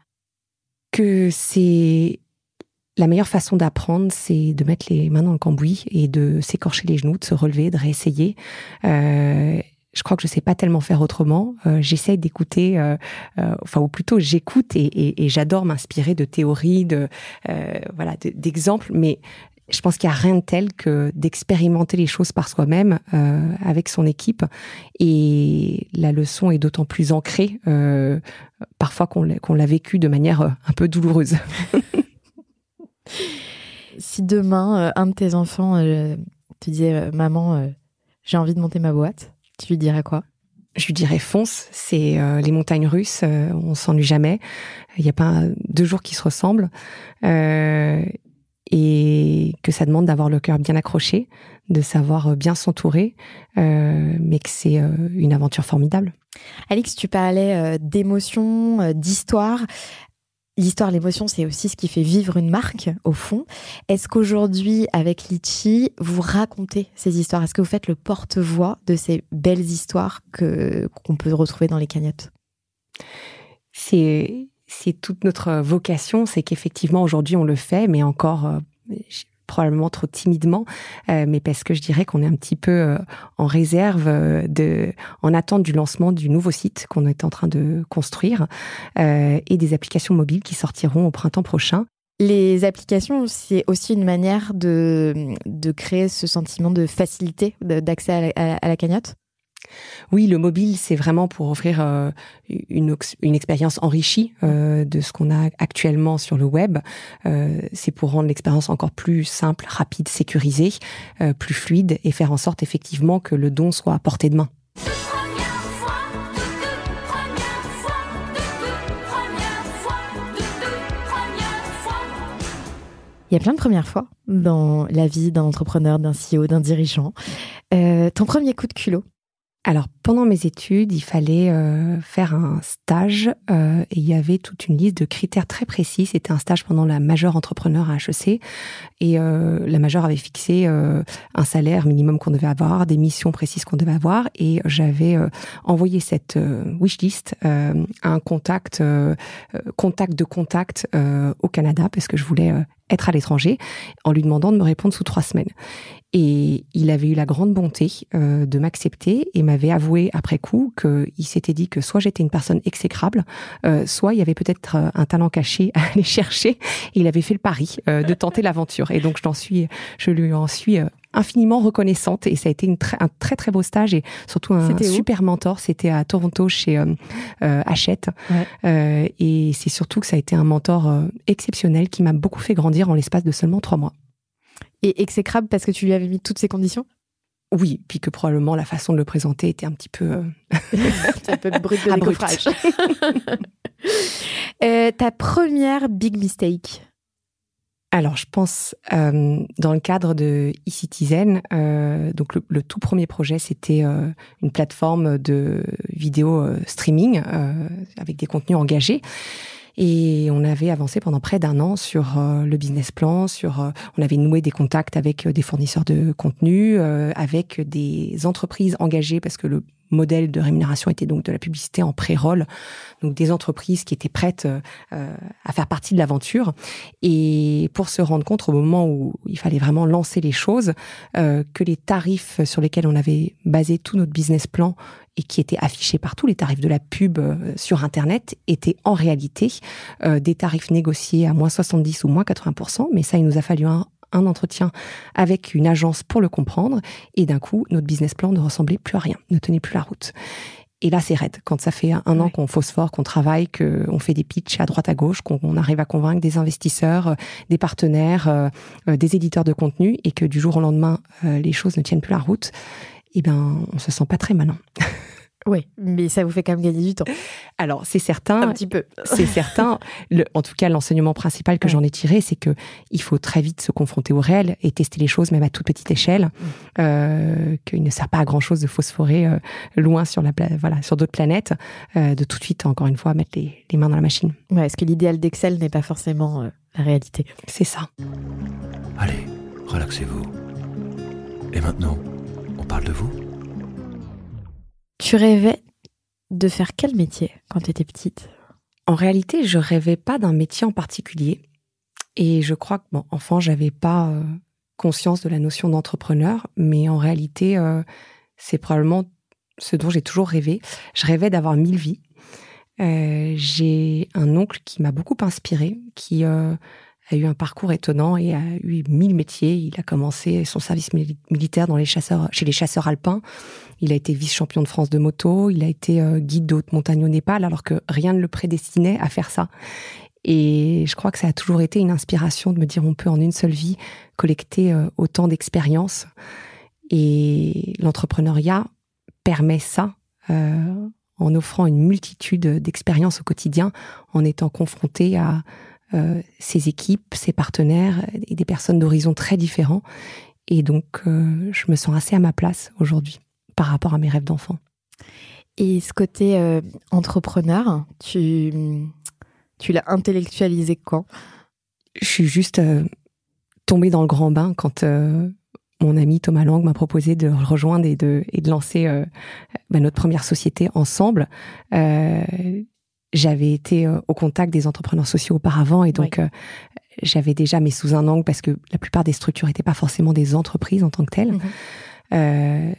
Que c'est la meilleure façon d'apprendre, c'est de mettre les mains dans le cambouis et de s'écorcher les genoux, de se relever, de réessayer. Euh, je crois que je sais pas tellement faire autrement. Euh, J'essaye d'écouter, euh, euh, enfin ou plutôt j'écoute et, j'adore m'inspirer de théories, de euh, voilà, de- d'exemples, mais je pense qu'il y a rien de tel que d'expérimenter les choses par soi-même avec son équipe. Et la leçon est d'autant plus ancrée parfois qu'on l'a qu'on l'a vécu de manière un peu douloureuse. Si demain, un de tes enfants te disait Maman, j'ai envie de monter ma boîte, tu lui dirais quoi? Je lui dirais fonce, c'est euh, les montagnes russes, euh, on s'ennuie jamais. Il n'y a pas deux jours qui se ressemblent. Euh, et que ça demande d'avoir le cœur bien accroché, de savoir euh, bien s'entourer, euh, mais que c'est euh, une aventure formidable. Alix, tu parlais euh, d'émotion, euh, d'histoire. L'histoire, l'émotion, c'est aussi ce qui fait vivre une marque, au fond. Est-ce qu'aujourd'hui, avec Litchi, vous racontez ces histoires? Est-ce que vous faites le porte-voix de ces belles histoires que qu'on peut retrouver dans les cagnottes? C'est c'est toute notre vocation, c'est qu'effectivement aujourd'hui on le fait, mais encore euh, probablement trop timidement, euh, mais parce que je dirais qu'on est un petit peu euh, en réserve euh, de, en attente du lancement du nouveau site qu'on est en train de construire euh, et des applications mobiles qui sortiront au printemps prochain. Les applications, c'est aussi une manière de, de créer ce sentiment de facilité d'accès à la cagnotte? Oui, le mobile, c'est vraiment pour offrir euh, une, expérience enrichie euh, de ce qu'on a actuellement sur le web. Euh, c'est pour rendre l'expérience encore plus simple, rapide, sécurisée, plus fluide et faire en sorte effectivement que le don soit à portée de main. Il y a plein de premières fois dans la vie d'un entrepreneur, d'un CEO, d'un dirigeant. Ton premier coup de culot? Alors, pendant mes études, il fallait euh, faire un stage euh, et il y avait toute une liste de critères très précis. C'était un stage pendant la majeure entrepreneur à HEC et euh, la majeure avait fixé euh, un salaire minimum qu'on devait avoir, des missions précises qu'on devait avoir et j'avais euh, envoyé cette euh, wishlist euh, à un contact, contact de contact au Canada parce que je voulais être à l'étranger en lui demandant de me répondre sous trois semaines. Et il avait eu la grande bonté euh, de m'accepter et m'avait avoué après coup qu'il s'était dit que soit j'étais une personne exécrable, euh, soit il y avait peut-être euh, un talent caché à aller chercher. Et il avait fait le pari euh, de tenter l'aventure. Et donc je suis, je lui en suis euh, infiniment reconnaissante. Et ça a été une un très très beau stage et surtout un super mentor. C'était à Toronto chez euh, euh, Hachette. Ouais. Euh, et c'est surtout que ça a été un mentor exceptionnel qui m'a beaucoup fait grandir en l'espace de seulement trois mois. Et exécrable parce que tu lui avais mis toutes ces conditions? Oui, puis que probablement la façon de le présenter était un petit peu euh, un peu brut de décoffrage. Euh, ta première big mistake? Alors, je pense euh, dans le cadre de e-citizen, euh, donc le, le tout premier projet, c'était euh, une plateforme de vidéo euh, streaming euh, avec des contenus engagés. Et on avait avancé pendant près d'un an sur euh, le business plan, sur euh, on avait noué des contacts avec euh, des fournisseurs de contenu, avec des entreprises engagées parce que le modèle de rémunération était donc de la publicité en pré-roll, donc des entreprises qui étaient prêtes euh, à faire partie de l'aventure. Et pour se rendre compte au moment où il fallait vraiment lancer les choses, euh, que les tarifs sur lesquels on avait basé tout notre business plan et qui étaient affichés partout, les tarifs de la pub euh, sur Internet, étaient en réalité des tarifs négociés à moins 70 ou moins 80%. Mais ça, il nous a fallu un, un entretien avec une agence pour le comprendre. Et d'un coup, notre business plan ne ressemblait plus à rien, ne tenait plus la route. Et là, c'est raide. Quand ça fait un an Ouais. qu'on phosphore, qu'on travaille, qu'on fait des pitchs à droite à gauche, qu'on on arrive à convaincre des investisseurs, euh, des partenaires, euh, euh, des éditeurs de contenu, et que du jour au lendemain, euh, les choses ne tiennent plus la route, eh ben, on se sent pas très malin. Oui, mais ça vous fait quand même gagner du temps. Alors, c'est certain. Un petit peu. c'est certain. Le- en tout cas, l'enseignement principal que Ouais. j'en ai tiré, c'est que il faut très vite se confronter au réel et tester les choses, même à toute petite échelle. Euh, qu'il ne sert pas à grand chose de phosphorer euh, loin sur la pla- voilà sur d'autres planètes. euh, de tout de suite, encore une fois, mettre les, les mains dans la machine. Ouais, parce que l'idéal d'Excel n'est pas forcément euh, la réalité. C'est ça. Allez, relaxez-vous. Et maintenant, on parle de vous Tu rêvais de faire quel métier quand tu étais petite? En réalité, je rêvais pas d'un métier en particulier. Et je crois que, bon, enfant, j'avais pas euh, conscience de la notion d'entrepreneur, mais en réalité, euh, c'est probablement ce dont j'ai toujours rêvé. Je rêvais d'avoir mille vies. Euh, j'ai un oncle qui m'a beaucoup inspiré, qui a eu un parcours étonnant et a eu mille métiers. Il a commencé son service mili- militaire dans les chasseurs, chez les chasseurs alpins. Il a été vice-champion de France de moto. Il a été euh, guide de montagne au Népal, alors que rien ne le prédestinait à faire ça. Et je crois que ça a toujours été une inspiration de me dire on peut en une seule vie collecter euh, autant d'expériences. Et l'entrepreneuriat permet ça euh, en offrant une multitude d'expériences au quotidien, en étant confronté à euh, ses équipes, ses partenaires et des personnes d'horizons très différents. Et donc, euh, je me sens assez à ma place aujourd'hui par rapport à mes rêves d'enfant. Et ce côté euh, entrepreneur, tu, tu l'as intellectualisé quand? Je suis juste tombée dans le grand bain quand mon ami Thomas Lang m'a proposé de rejoindre et de, et de lancer euh, bah, notre première société ensemble. Euh, j'avais été euh, au contact des entrepreneurs sociaux auparavant et donc euh, j'avais déjà mes sous un angle parce que la plupart des structures n'étaient pas forcément des entreprises en tant que telles. Mhm. Euh,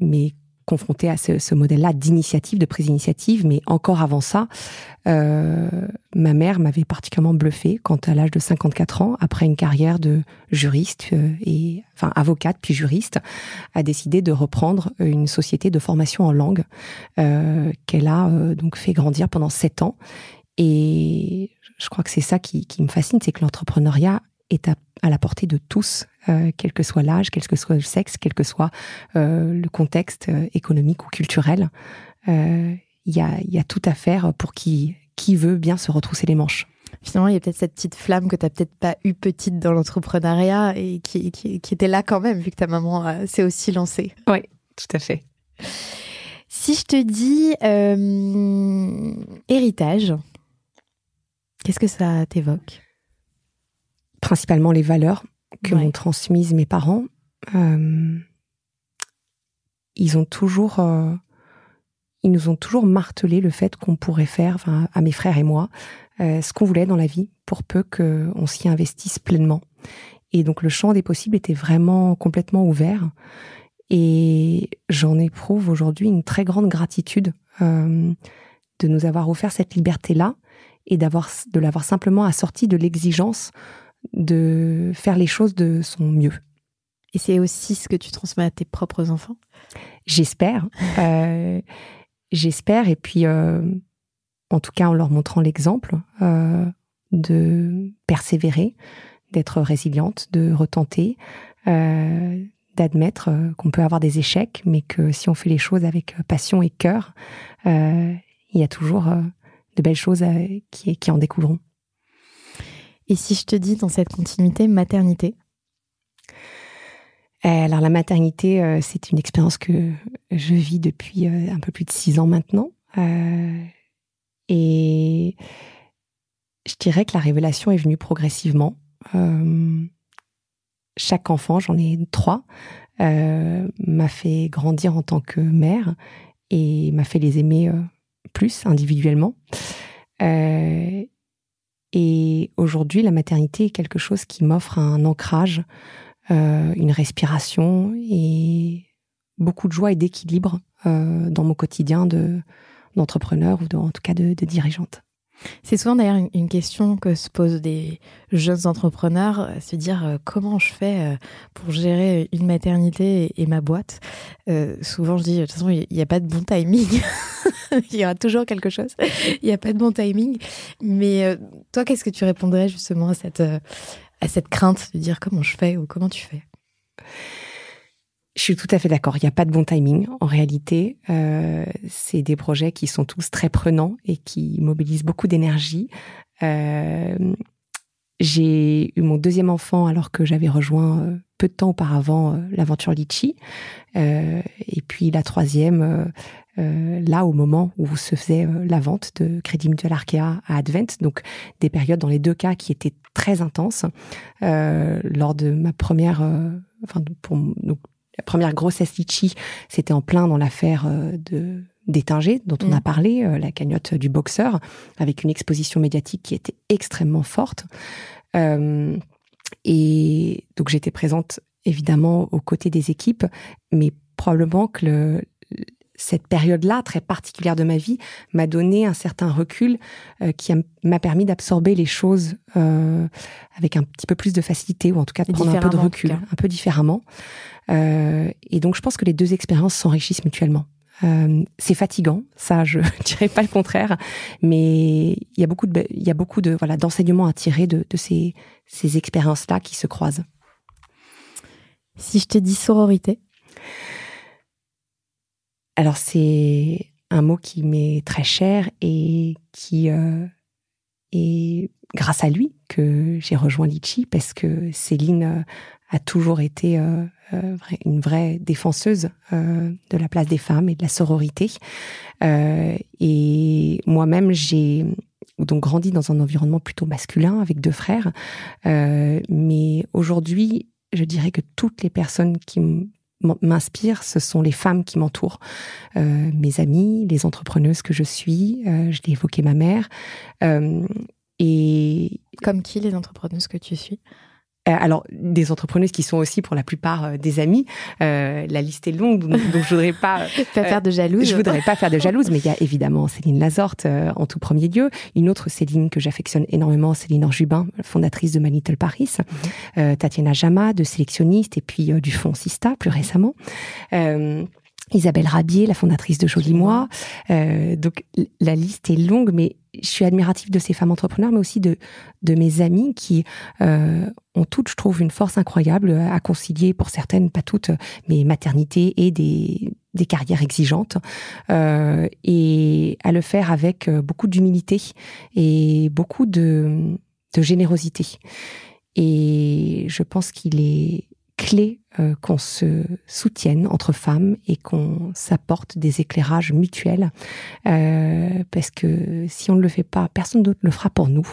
mais confronté à ce, ce modèle-là d'initiative, de prise d'initiative. Mais encore avant ça, euh, ma mère m'avait particulièrement bluffé quand, à l'âge de 54 ans, après une carrière de juriste euh, et enfin avocate puis juriste, a décidé de reprendre une société de formation en langue euh, qu'elle a euh, donc fait grandir pendant sept ans. Et je crois que c'est ça qui, qui me fascine, c'est que l'entrepreneuriat est à, à la portée de tous, euh, quel que soit l'âge, quel que soit le sexe, quel que soit euh, le contexte euh, économique ou culturel. Il y, a, il y a tout à faire pour qui, qui veut bien se retrousser les manches. Finalement, il y a peut-être cette petite flamme que tu n'as peut-être pas eu petite dans l'entrepreneuriat et qui, qui, qui était là quand même, vu que ta maman euh, s'est aussi lancée. Oui, tout à fait. Si je te dis euh, héritage, qu'est-ce que ça t'évoque? Principalement les valeurs que Ouais. m'ont transmises mes parents. Euh, ils ont toujours, euh, ils nous ont toujours martelé le fait qu'on pourrait faire, enfin, à mes frères et moi, euh, ce qu'on voulait dans la vie, pour peu qu'on s'y investisse pleinement. Et donc le champ des possibles était vraiment complètement ouvert. Et j'en éprouve aujourd'hui une très grande gratitude euh, de nous avoir offert cette liberté-là et d'avoir de l'avoir simplement assorti de l'exigence de faire les choses de son mieux. Et c'est aussi ce que tu transmets à tes propres enfants? J'espère. Euh, J'espère. Et puis, euh, en tout cas, en leur montrant l'exemple euh, de persévérer, d'être résiliente, de retenter, euh, d'admettre euh, qu'on peut avoir des échecs, mais que si on fait les choses avec passion et cœur, euh, il y a toujours euh, de belles choses euh, qui, qui en découleront. Et si je te dis dans cette continuité maternité? Euh, Alors la maternité, euh, c'est une expérience que je vis depuis euh, un peu plus de six ans maintenant. Et je dirais que la révélation est venue progressivement. Chaque enfant, j'en ai trois, m'a fait grandir en tant que mère et m'a fait les aimer plus individuellement. Et aujourd'hui, la maternité est quelque chose qui m'offre un ancrage, euh, une respiration et beaucoup de joie et d'équilibre euh, dans mon quotidien de d'entrepreneur ou de- en tout cas de, de dirigeante. C'est souvent d'ailleurs une, question que se posent des jeunes entrepreneurs, euh, se dire euh, comment je fais euh, pour gérer une maternité et, ma boîte. Souvent je dis, de toute façon, il n'y a pas de bon timing. il y aura toujours quelque chose. Il n'y a pas de bon timing. Mais toi, qu'est-ce que tu répondrais justement à cette, à cette crainte de dire comment je fais ou comment tu fais? Je suis tout à fait d'accord. Il n'y a pas de bon timing. En réalité, euh, c'est des projets qui sont tous très prenants et qui mobilisent beaucoup d'énergie. Euh, j'ai eu mon deuxième enfant alors que j'avais rejoint euh, peu de temps auparavant l'aventure Litchi. Et puis la troisième, là au moment où se faisait la vente de Crédit Mutuel Arkea à Advent. Donc des périodes dans les deux cas qui étaient très intenses. Lors de ma première, enfin pour donc, la première grossesse litchi, c'était en plein dans l'affaire euh, de d'Étinger, dont on Mm. a parlé, euh, la cagnotte du boxeur, avec une exposition médiatique qui était extrêmement forte. Euh, et donc j'étais présente évidemment aux côtés des équipes, mais probablement que le, cette période-là, très particulière de ma vie, m'a donné un certain recul euh, qui m'a permis d'absorber les choses euh, avec un petit peu plus de facilité, ou en tout cas de prendre un peu de recul, un peu différemment. Euh, et donc je pense que les deux expériences s'enrichissent mutuellement. C'est fatigant, ça je dirais pas le contraire, mais il y a beaucoup de, il y a beaucoup de voilà d'enseignements à tirer de, de ces, ces expériences-là qui se croisent. Si je te dis sororité, Alors c'est un mot qui m'est très cher et qui euh, est grâce à lui que j'ai rejoint Litchi parce que Céline euh, a toujours été euh, euh, une vraie défenseuse euh, de la place des femmes et de la sororité. Euh, et moi-même, j'ai donc grandi dans un environnement plutôt masculin avec deux frères. Mais aujourd'hui, je dirais que toutes les personnes qui m- m'en- m'inspirent, ce sont les femmes qui m'entourent. Euh, mes amies, les entrepreneuses que je suis, euh, je l'ai évoqué ma mère. Euh, et comme qui les entrepreneuses que tu suis? Alors, des entrepreneuses qui sont aussi pour la plupart euh, des amis. Euh, la liste est longue, donc, donc je voudrais pas. Pas Euh, faire de jalouse. Je voudrais pas faire de jalouse, mais il y a évidemment Céline Lazorte euh, en tout premier lieu. Une autre Céline que j'affectionne énormément, Céline Orjubin, fondatrice de My Little Paris. Euh, Tatiana Jama, de sélectionniste, et puis euh, du fonds Sista, plus récemment. Isabelle Rabier, la fondatrice de Joli Moi. Euh, donc la liste est longue, mais je suis admirative de ces femmes entrepreneurs, mais aussi de, de mes amies qui euh, ont toutes, je trouve, une force incroyable à concilier, pour certaines, pas toutes, mais maternité et des, des carrières exigeantes, euh, et à le faire avec euh, beaucoup d'humilité et beaucoup de, de générosité. Et je pense qu'il est clé euh, qu'on se soutienne entre femmes et qu'on s'apporte des éclairages mutuels euh, parce que si on ne le fait pas, personne d'autre le fera pour nous.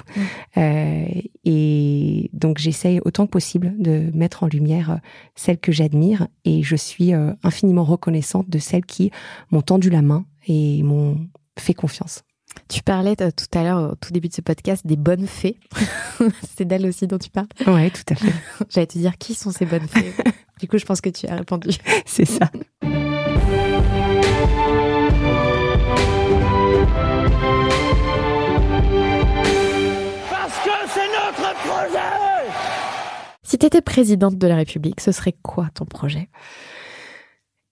Euh, et donc j'essaye autant que possible de mettre en lumière euh, celles que j'admire et je suis euh, infiniment reconnaissante de celles qui m'ont tendu la main et m'ont fait confiance. Tu parlais tout à l'heure, au tout début de ce podcast, des bonnes fées. c'est d'elles aussi dont tu parles. Ouais, tout à fait. J'allais te dire qui sont ces bonnes fées? du coup, je pense que tu as répondu. C'est ça. Si tu étais présidente de la République, ce serait quoi ton projet?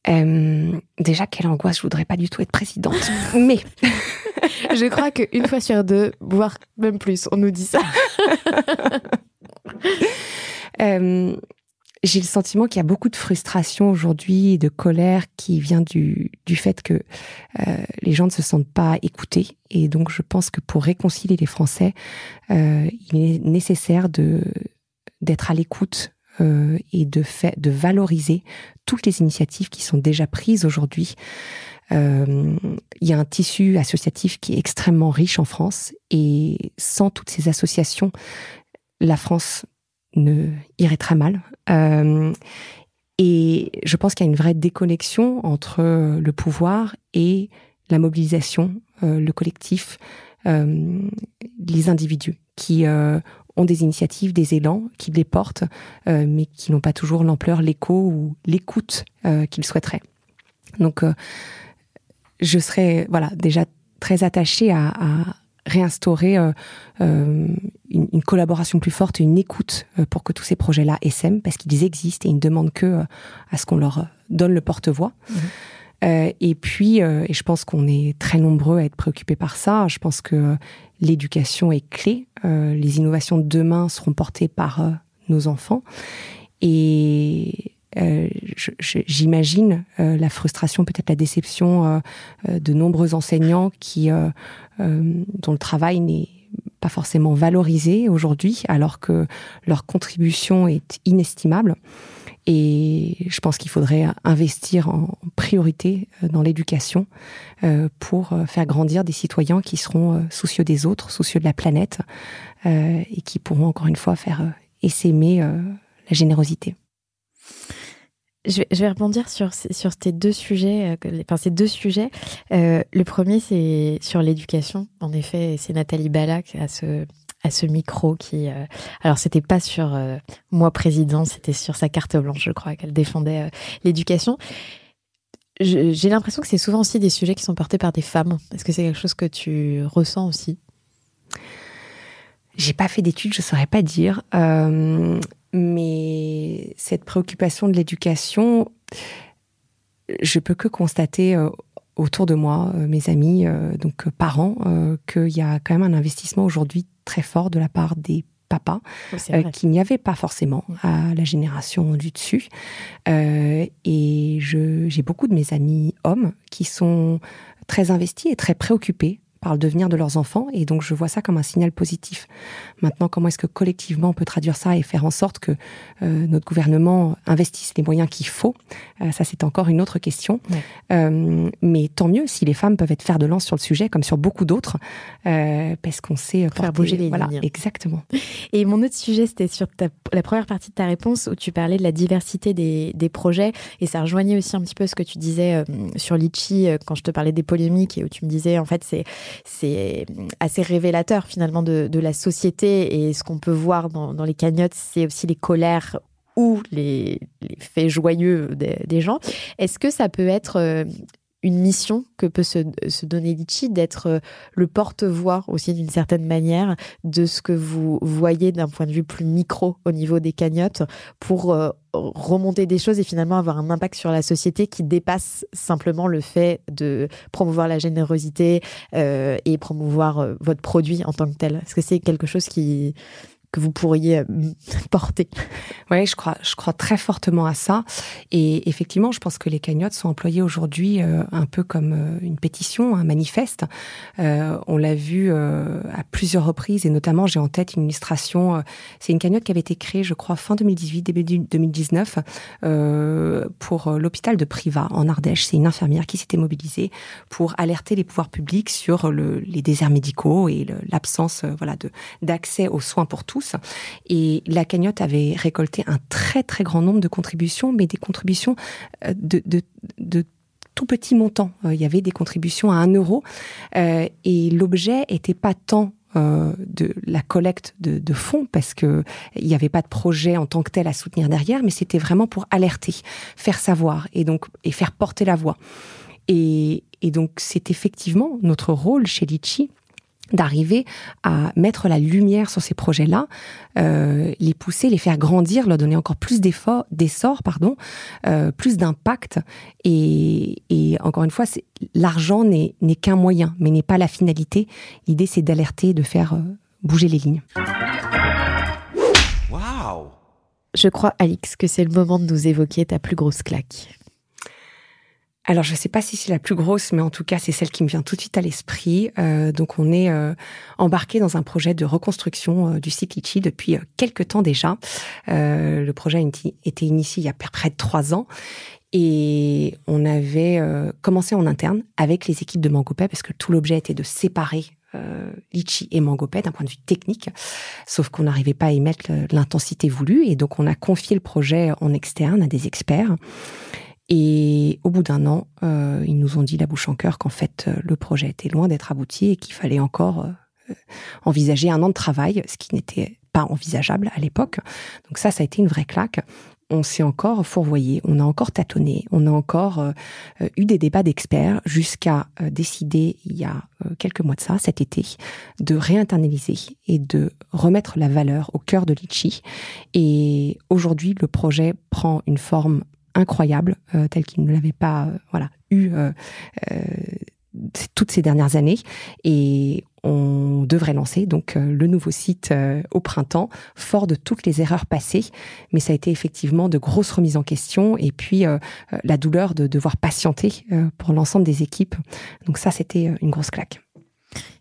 Euh, déjà, quelle angoisse, je voudrais pas du tout être présidente. Mais Je crois qu'une fois sur deux, voire même plus, on nous dit ça. euh, j'ai le sentiment qu'il y a beaucoup de frustration aujourd'hui et de colère qui vient du, du fait que euh, les gens ne se sentent pas écoutés. Et donc, je pense que pour réconcilier les Français, il est nécessaire de d'être à l'écoute euh, et de, fait, de valoriser toutes les initiatives qui sont déjà prises aujourd'hui. Euh, Il y a un tissu associatif qui est extrêmement riche en France et sans toutes ces associations, la France ne irait très mal. Euh, et je pense qu'il y a une vraie déconnexion entre le pouvoir et la mobilisation, le collectif, les individus qui ont des initiatives, des élans, qui les portent, euh, mais qui n'ont pas toujours l'ampleur, l'écho ou l'écoute euh, qu'ils souhaiteraient. Donc, euh, je serais voilà déjà très attachée à, réinstaurer une, collaboration plus forte une écoute pour que tous ces projets-là essaiment, parce qu'ils existent et ils ne demandent que à ce qu'on leur donne le porte-voix. Euh, et puis, euh, et je pense qu'on est très nombreux à être préoccupés par ça. Je pense que euh, l'éducation est clé. Euh, les innovations de demain seront portées par euh, nos enfants. Et euh, j'imagine la frustration, peut-être la déception de nombreux enseignants qui, dont le travail n'est pas forcément valorisé aujourd'hui, alors que leur contribution est inestimable. Et je pense qu'il faudrait investir en priorité euh, dans l'éducation euh, pour euh, faire grandir des citoyens qui seront soucieux des autres, soucieux de la planète, et qui pourront encore une fois faire essaimer la générosité. Je vais, rebondir sur, ces- sur tes deux sujets, enfin ces deux sujets. Le premier, c'est sur l'éducation. En effet, c'est Nathalie Ballac à ce ce micro qui, euh, alors c'était pas sur euh, moi président, c'était sur sa carte blanche, je crois, qu'elle défendait euh, l'éducation. J'ai l'impression que c'est souvent aussi des sujets qui sont portés par des femmes. Est-ce que c'est quelque chose que tu ressens aussi? J'ai pas fait d'études, je saurais pas dire. Mais cette préoccupation de l'éducation, je peux que constater autour de moi, euh, mes amis, euh, donc euh, parents, qu'il y a quand même un investissement aujourd'hui très fort de la part des papas vrai. qu'il n'y avait pas forcément à la génération du dessus. Et je- j'ai beaucoup de mes amis hommes qui sont très investis et très préoccupés par le devenir de leurs enfants. Et donc, je vois ça comme un signal positif. Maintenant, comment est-ce que collectivement on peut traduire ça et faire en sorte que euh, notre gouvernement investisse les moyens qu'il faut? Euh, Ça, c'est encore une autre question. Ouais. Euh, mais tant mieux si les femmes peuvent être fer de lance sur le sujet, comme sur beaucoup d'autres, parce qu'on sait Faire porter- bouger les voilà, lignes. Exactement. Et mon autre sujet, c'était sur ta- la première partie de ta réponse où tu parlais de la diversité des, des projets. Et ça rejoignait aussi un petit peu ce que tu disais sur Litchi quand je te parlais des polémiques et où tu me disais, en fait, c'est, c'est assez révélateur finalement de, de la société. Et ce qu'on peut voir dans, dans les cagnottes, c'est aussi les colères ou les, faits joyeux des, des gens. Est-ce que ça peut être euh, une mission que peut se, se donner Litchi d'être euh, le porte-voix aussi d'une certaine manière de ce que vous voyez d'un point de vue plus micro au niveau des cagnottes pour euh, remonter des choses et finalement avoir un impact sur la société qui dépasse simplement le fait de promouvoir la générosité euh, et promouvoir euh, votre produit en tant que tel. Est-ce que c'est quelque chose qui vous pourriez euh, porter Ouais, je crois, je crois très fortement à ça. Et effectivement, je pense que les cagnottes sont employées aujourd'hui euh, un peu comme euh, une pétition, un manifeste. On l'a vu à plusieurs reprises, et notamment, j'ai en tête une illustration. c'est une cagnotte qui avait été créée, je crois, fin 2018, début du- 2019, euh, pour l'hôpital de Privas en Ardèche. C'est une infirmière qui s'était mobilisée pour alerter les pouvoirs publics sur le- les déserts médicaux et l'absence, voilà, d'accès aux soins pour tous. Et la cagnotte avait récolté un très très grand nombre de contributions, mais des contributions euh, de, tout petit montant. Euh, il y avait des contributions à 1 euro euh, et l'objet était pas tant de la collecte de, fonds parce que il n'y avait pas de projet en tant que tel à soutenir derrière, mais c'était vraiment pour alerter, faire savoir et donc faire porter la voix. Et, et donc c'est effectivement notre rôle chez Litchi d'arriver à mettre la lumière sur ces projets-là, euh, les pousser, les faire grandir, leur donner encore plus d'efforts, d'essor, pardon, euh, plus d'impact. Et, et encore une fois, c'est- l'argent n'est n'est qu'un moyen, mais n'est pas la finalité. L'idée, c'est d'alerter, de faire euh, bouger les lignes. Waouh Je crois, Alix, que c'est le moment de nous évoquer ta plus grosse claque. Alors, je ne sais pas si c'est la plus grosse, mais en tout cas, c'est celle qui me vient tout de suite à l'esprit. Euh, donc, on est euh, embarqué dans un projet de reconstruction euh, du site Litchi depuis euh, quelques temps déjà. Euh, le projet a été initié il y a près de trois ans. Et on avait commencé en interne avec les équipes de Mangopay, parce que tout l'objet était de séparer euh, Litchi et Mangopay d'un point de vue technique. Sauf qu'on n'arrivait pas à y mettre l'intensité voulue. Et donc, on a confié le projet en externe à des experts. Et au bout d'un an, euh, ils nous ont dit la bouche en cœur qu'en fait euh, le projet était loin d'être abouti et qu'il fallait encore euh, envisager un an de travail, ce qui n'était pas envisageable à l'époque. Donc ça, ça a été une vraie claque. On s'est encore fourvoyé, on a encore tâtonné, on a encore euh, euh, eu des débats d'experts jusqu'à euh, décider il y a euh, quelques mois de ça, cet été, de réinternaliser et de remettre la valeur au cœur de Litchi. Et aujourd'hui, le projet prend une forme incroyable, euh, telle qu'il ne l'avait pas euh, voilà, eu euh, toutes ces dernières années. Et on devrait lancer donc le nouveau site au printemps, fort de toutes les erreurs passées. Mais ça a été effectivement de grosses remises en question et puis la douleur de devoir patienter pour l'ensemble des équipes. Donc ça, c'était une grosse claque.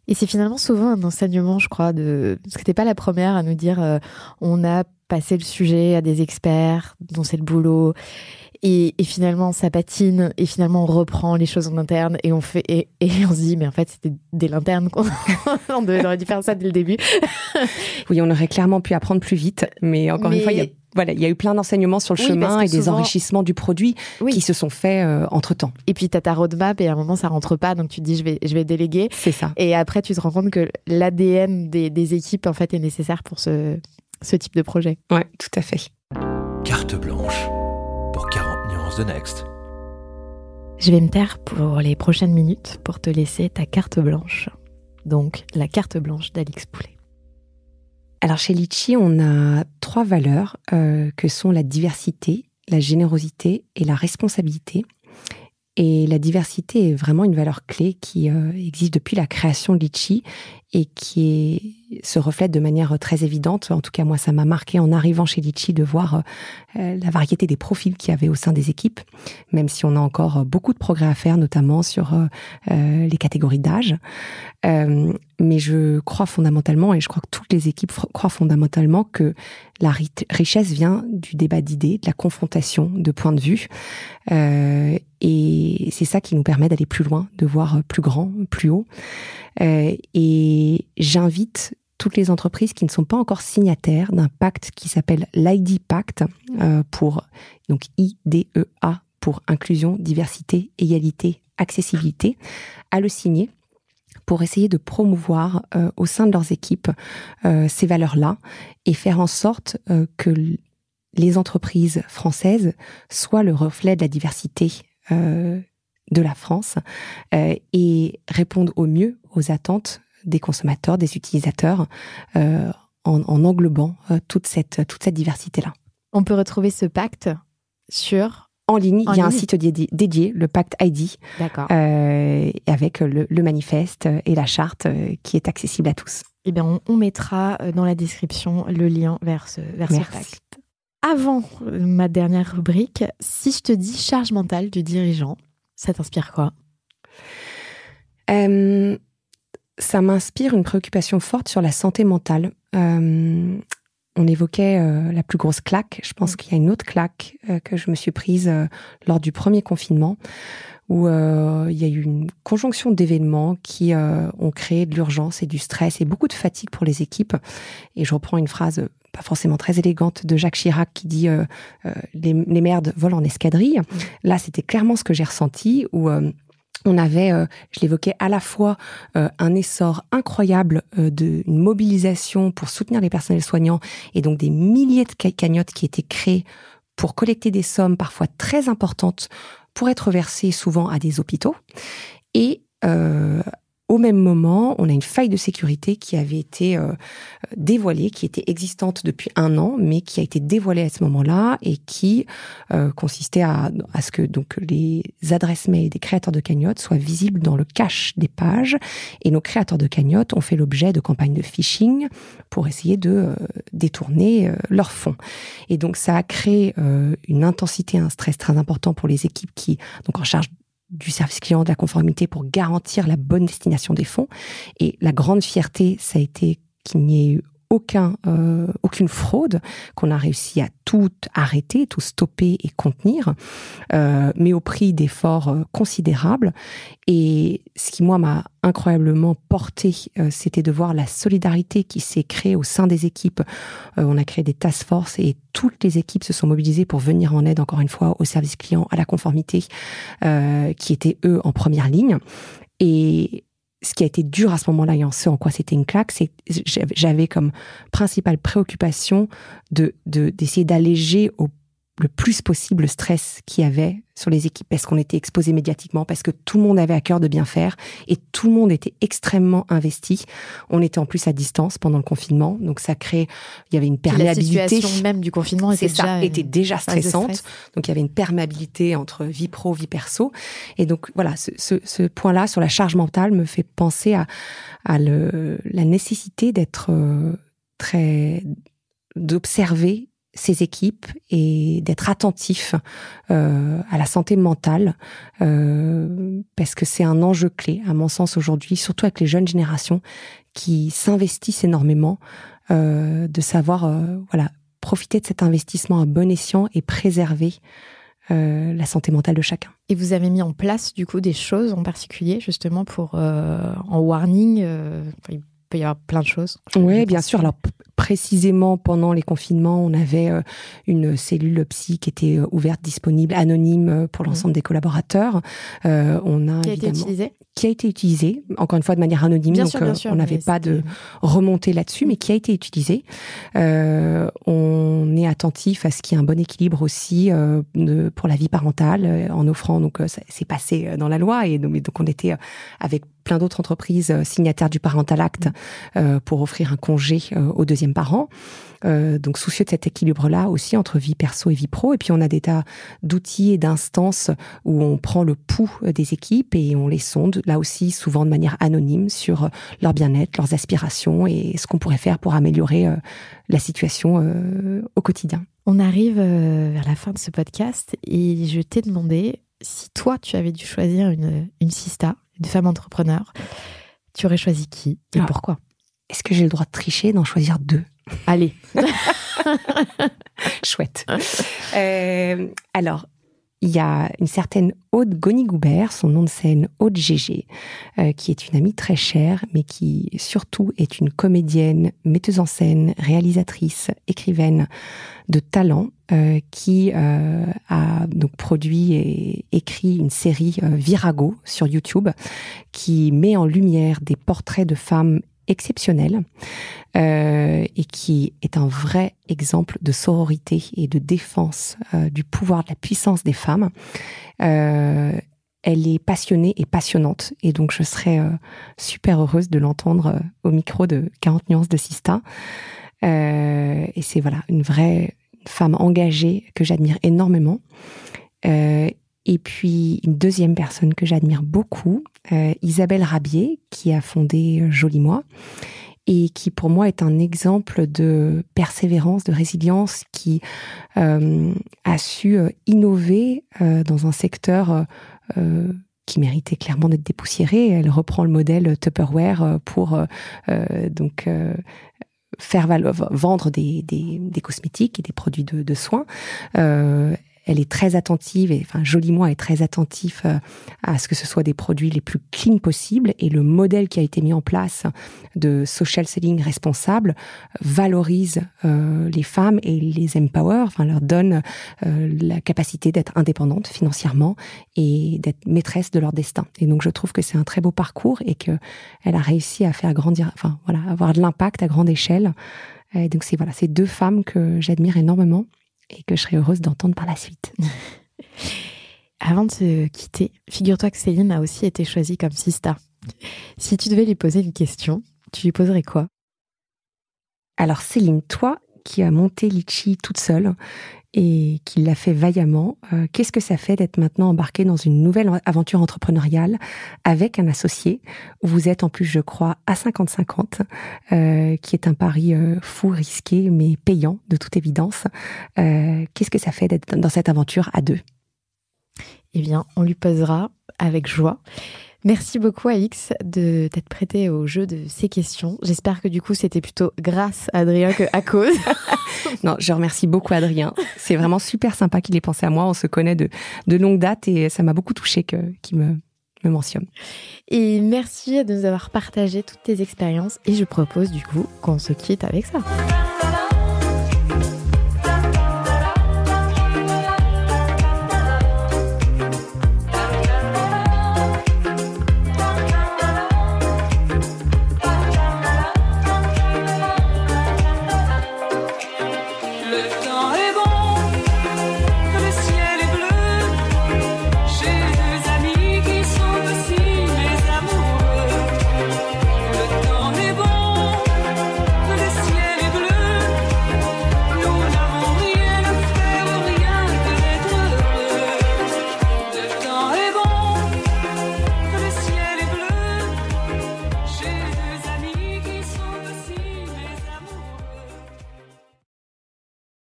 Et c'est finalement souvent un enseignement, je crois, de... parce que t'es pas la première à nous dire on a passé le sujet à des experts dont c'est le boulot. Et, et finalement, ça patine. Et finalement, on reprend les choses en interne et on fait et, et on se dit, mais en fait, c'était dès l'interne qu'on on devait- on aurait dû faire ça dès le début. Oui, on aurait clairement pu apprendre plus vite, mais encore Mais- une fois, il y a voilà, il y a eu plein d'enseignements sur le Oui, chemin et des enrichissements du produit Oui. qui se sont faits entre temps. Et puis t'as ta roadmap et à un moment, ça rentre pas, donc tu te dis, je vais, je vais déléguer. C'est ça. Et après, tu te rends compte que l'ADN des, des équipes, en fait, est nécessaire pour ce, ce type de projet. Ouais, tout à fait. Carte blanche 40 nuances de Next. Je vais me taire pour les prochaines minutes pour te laisser ta carte blanche. Donc, la carte blanche d'Alix Poulet. Alors chez Litchi, on a trois valeurs euh, que sont la diversité, la générosité et la responsabilité. Et la diversité est vraiment une valeur clé qui euh, existe depuis la création de Litchi et qui est, se reflète de manière très évidente. En tout cas, moi, ça m'a marqué en arrivant chez Litchi de voir euh, la variété des profils qu'il y avait au sein des équipes, même si on a encore beaucoup de progrès à faire, notamment sur euh, euh, les catégories d'âge. Euh, mais je crois fondamentalement, et je crois que toutes les équipes croient fondamentalement que la ri- richesse vient du débat d'idées, de la confrontation de points de vue. Euh, et c'est ça qui nous permet d'aller plus loin, de voir plus grand, plus haut. Euh, et j'invite toutes les entreprises qui ne sont pas encore signataires d'un pacte qui s'appelle l'ID Pact euh, pour donc IDEA pour inclusion, diversité, égalité, accessibilité, à le signer pour essayer de promouvoir euh, au sein de leurs équipes ces valeurs-là et faire en sorte que les entreprises françaises soient le reflet de la diversité de la France euh, et répondent au mieux aux attentes des consommateurs, des utilisateurs, euh, en, en englobant euh, toute cette, toute cette diversité-là. On peut retrouver ce pacte sur. En ligne, En il y a un site dédié, dédié, le Pacte ID, euh, avec le, le manifeste et la charte euh, qui est accessible à tous. Eh bien, on, on mettra dans la description le lien vers ce, vers ce Merci. pacte. Avant ma dernière rubrique, si je te dis charge mentale du dirigeant, ça t'inspire quoi? Euh, ça m'inspire une préoccupation forte sur la santé mentale. Euh, on évoquait euh, la plus grosse claque. Je pense qu'il y a une autre claque que je me suis prise lors du premier confinement, où euh, il y a eu une conjonction d'événements qui euh, ont créé de l'urgence et du stress et beaucoup de fatigue pour les équipes. Et je reprends une phrase pas forcément très élégante de Jacques Chirac qui dit euh, euh, les, les merdes volent en escadrille. Là, c'était clairement ce que j'ai ressenti où euh, on avait, euh, je l'évoquais, à la fois euh, un essor incroyable euh, de une mobilisation pour soutenir les personnels soignants et donc des milliers de ca- cagnottes qui étaient créées pour collecter des sommes parfois très importantes pour être versées souvent à des hôpitaux. Et euh, au même moment, on a une faille de sécurité qui avait été euh, dévoilée, qui était existante depuis un an, mais qui a été dévoilée à ce moment-là et qui euh, consistait à, à ce que donc les adresses mail des créateurs de cagnottes soient visibles dans le cache des pages. Et nos créateurs de cagnottes ont fait l'objet de campagnes de phishing pour essayer de euh, détourner euh, leurs fonds. Et donc ça a créé euh, une intensité, un stress très important pour les équipes qui donc en charge du service client de la conformité pour garantir la bonne destination des fonds. Et la grande fierté, ça a été qu'il n'y ait eu aucun, euh, aucune fraude, qu'on a réussi à tout arrêter, tout stopper et contenir, euh, mais au prix d'efforts euh, considérables. Et ce qui, moi, m'a incroyablement porté, euh, c'était de voir la solidarité qui s'est créée au sein des équipes. Euh, on a créé des task force et toutes les équipes se sont mobilisées pour venir en aide, encore une fois, au service client, à la conformité, qui étaient, eux, en première ligne. Et ce qui a été dur à ce moment-là et en ce en quoi c'était une claque, c'est j'avais- comme principale préoccupation de de- d'essayer d'alléger au le plus possible le stress qu'il y avait sur les équipes parce qu'on était exposé médiatiquement, parce que tout le monde avait à cœur de bien faire et tout le monde était extrêmement investi. On était en plus à distance pendant le confinement, donc ça crée, il y avait une Puis la perméabilité. situation même du confinement était C'est ça, déjà, était déjà stressante. stress. Donc il y avait une perméabilité entre vie pro, vie perso. Et donc voilà, ce, ce, ce point-là sur la charge mentale me fait penser à, à le, la nécessité d'être euh, très d'observer ces équipes et d'être attentif euh, à la santé mentale euh, parce que c'est un enjeu clé à mon sens aujourd'hui, surtout avec les jeunes générations qui s'investissent énormément, euh, de savoir voilà profiter de cet investissement à bon escient et préserver la santé mentale de chacun. Et vous avez mis en place du coup des choses en particulier justement pour en warning. Peut y avoir plein de choses. Oui, bien sûr. Alors précisément pendant les confinements, on avait euh, une cellule psy qui était euh, ouverte, disponible, anonyme euh, pour l'ensemble des collaborateurs. Euh, on a Qui a été évidemment utilisé qui a été utilisé, encore une fois de manière anonyme, Bien donc sûr, bien sûr. on n'avait pas de remontée là-dessus, mais qui a été utilisé. Euh, on est attentif à ce qu'il y ait un bon équilibre aussi de- pour la vie parentale, en offrant donc c'est passé dans la loi et donc, on était avec plein d'autres entreprises euh, signataires du Parental Act euh, pour offrir un congé euh, au deuxième parent. Donc soucieux de cet équilibre-là aussi entre vie perso et vie pro. Et puis on a des tas d'outils et d'instances où on prend le pouls des équipes et on les sonde, là aussi souvent de manière anonyme, sur leur bien-être, leurs aspirations et ce qu'on pourrait faire pour améliorer la situation au quotidien. On arrive vers la fin de ce podcast et je t'ai demandé si toi tu avais dû choisir une, une sista, une femme entrepreneur, tu aurais choisi qui et Ah. pourquoi? Est-ce que j'ai le droit de tricher, d'en choisir deux? Allez, Chouette. Euh, alors, il y a une certaine Aude Goni-Goubert, son nom de scène Aude Gégé, euh, qui est une amie très chère, mais qui surtout est une comédienne, metteuse en scène, réalisatrice, écrivaine de talent, euh, qui euh, a donc produit et écrit une série euh, Virago sur YouTube, qui met en lumière des portraits de femmes exceptionnelles euh, et qui est un vrai exemple de sororité et de défense euh, du pouvoir, de la puissance des femmes. Euh, elle est passionnée et passionnante et donc je serais euh, super heureuse de l'entendre euh, au micro de 40 nuances de Sista. Et c'est voilà une vraie femme engagée que j'admire énormément. Euh, et puis une deuxième personne que j'admire beaucoup, euh, Isabelle Rabier, qui a fondé Joli Moi et qui pour moi est un exemple de persévérance, de résilience, qui euh, a su euh, innover euh, dans un secteur euh, qui méritait clairement d'être dépoussiéré. Elle reprend le modèle Tupperware pour donc faire vendre des, des, des cosmétiques et des produits de, de soins. Euh, elle est très attentive, et enfin joliment, elle est très attentif euh, à ce que ce soit des produits les plus clean possibles. Et le modèle qui a été mis en place de social selling responsable valorise euh, les femmes et les empower, enfin leur donne euh, la capacité d'être indépendantes financièrement et d'être maîtresse de leur destin. Et donc je trouve que c'est un très beau parcours et que elle a réussi à faire grandir, enfin voilà, avoir de l'impact à grande échelle. Et donc c'est voilà, c'est deux femmes que j'admire énormément et que je serais heureuse d'entendre par la suite. Avant de se quitter, figure-toi que Céline a aussi été choisie comme Sista. Si tu devais lui poser une question, tu lui poserais quoi? Alors Céline, toi qui as monté Litchi toute seule et qui l'a fait vaillamment, euh, qu'est-ce que ça fait d'être maintenant embarqué dans une nouvelle aventure entrepreneuriale avec un associé? Vous êtes en plus, je crois, à 50-50, euh, qui est un pari euh, fou, risqué, mais payant de toute évidence. qu'est-ce que ça fait d'être dans cette aventure à deux? Eh bien, on lui posera avec joie. Merci beaucoup Alix de t'être prêté au jeu de ces questions. J'espère que du coup c'était plutôt grâce à Adrien que à cause. non, je remercie beaucoup Adrien. C'est vraiment super sympa qu'il ait pensé à moi. On se connaît de, de longue date et ça m'a beaucoup touché qu'il me, me mentionne. Et merci de nous avoir partagé toutes tes expériences et je propose du coup qu'on se quitte avec ça.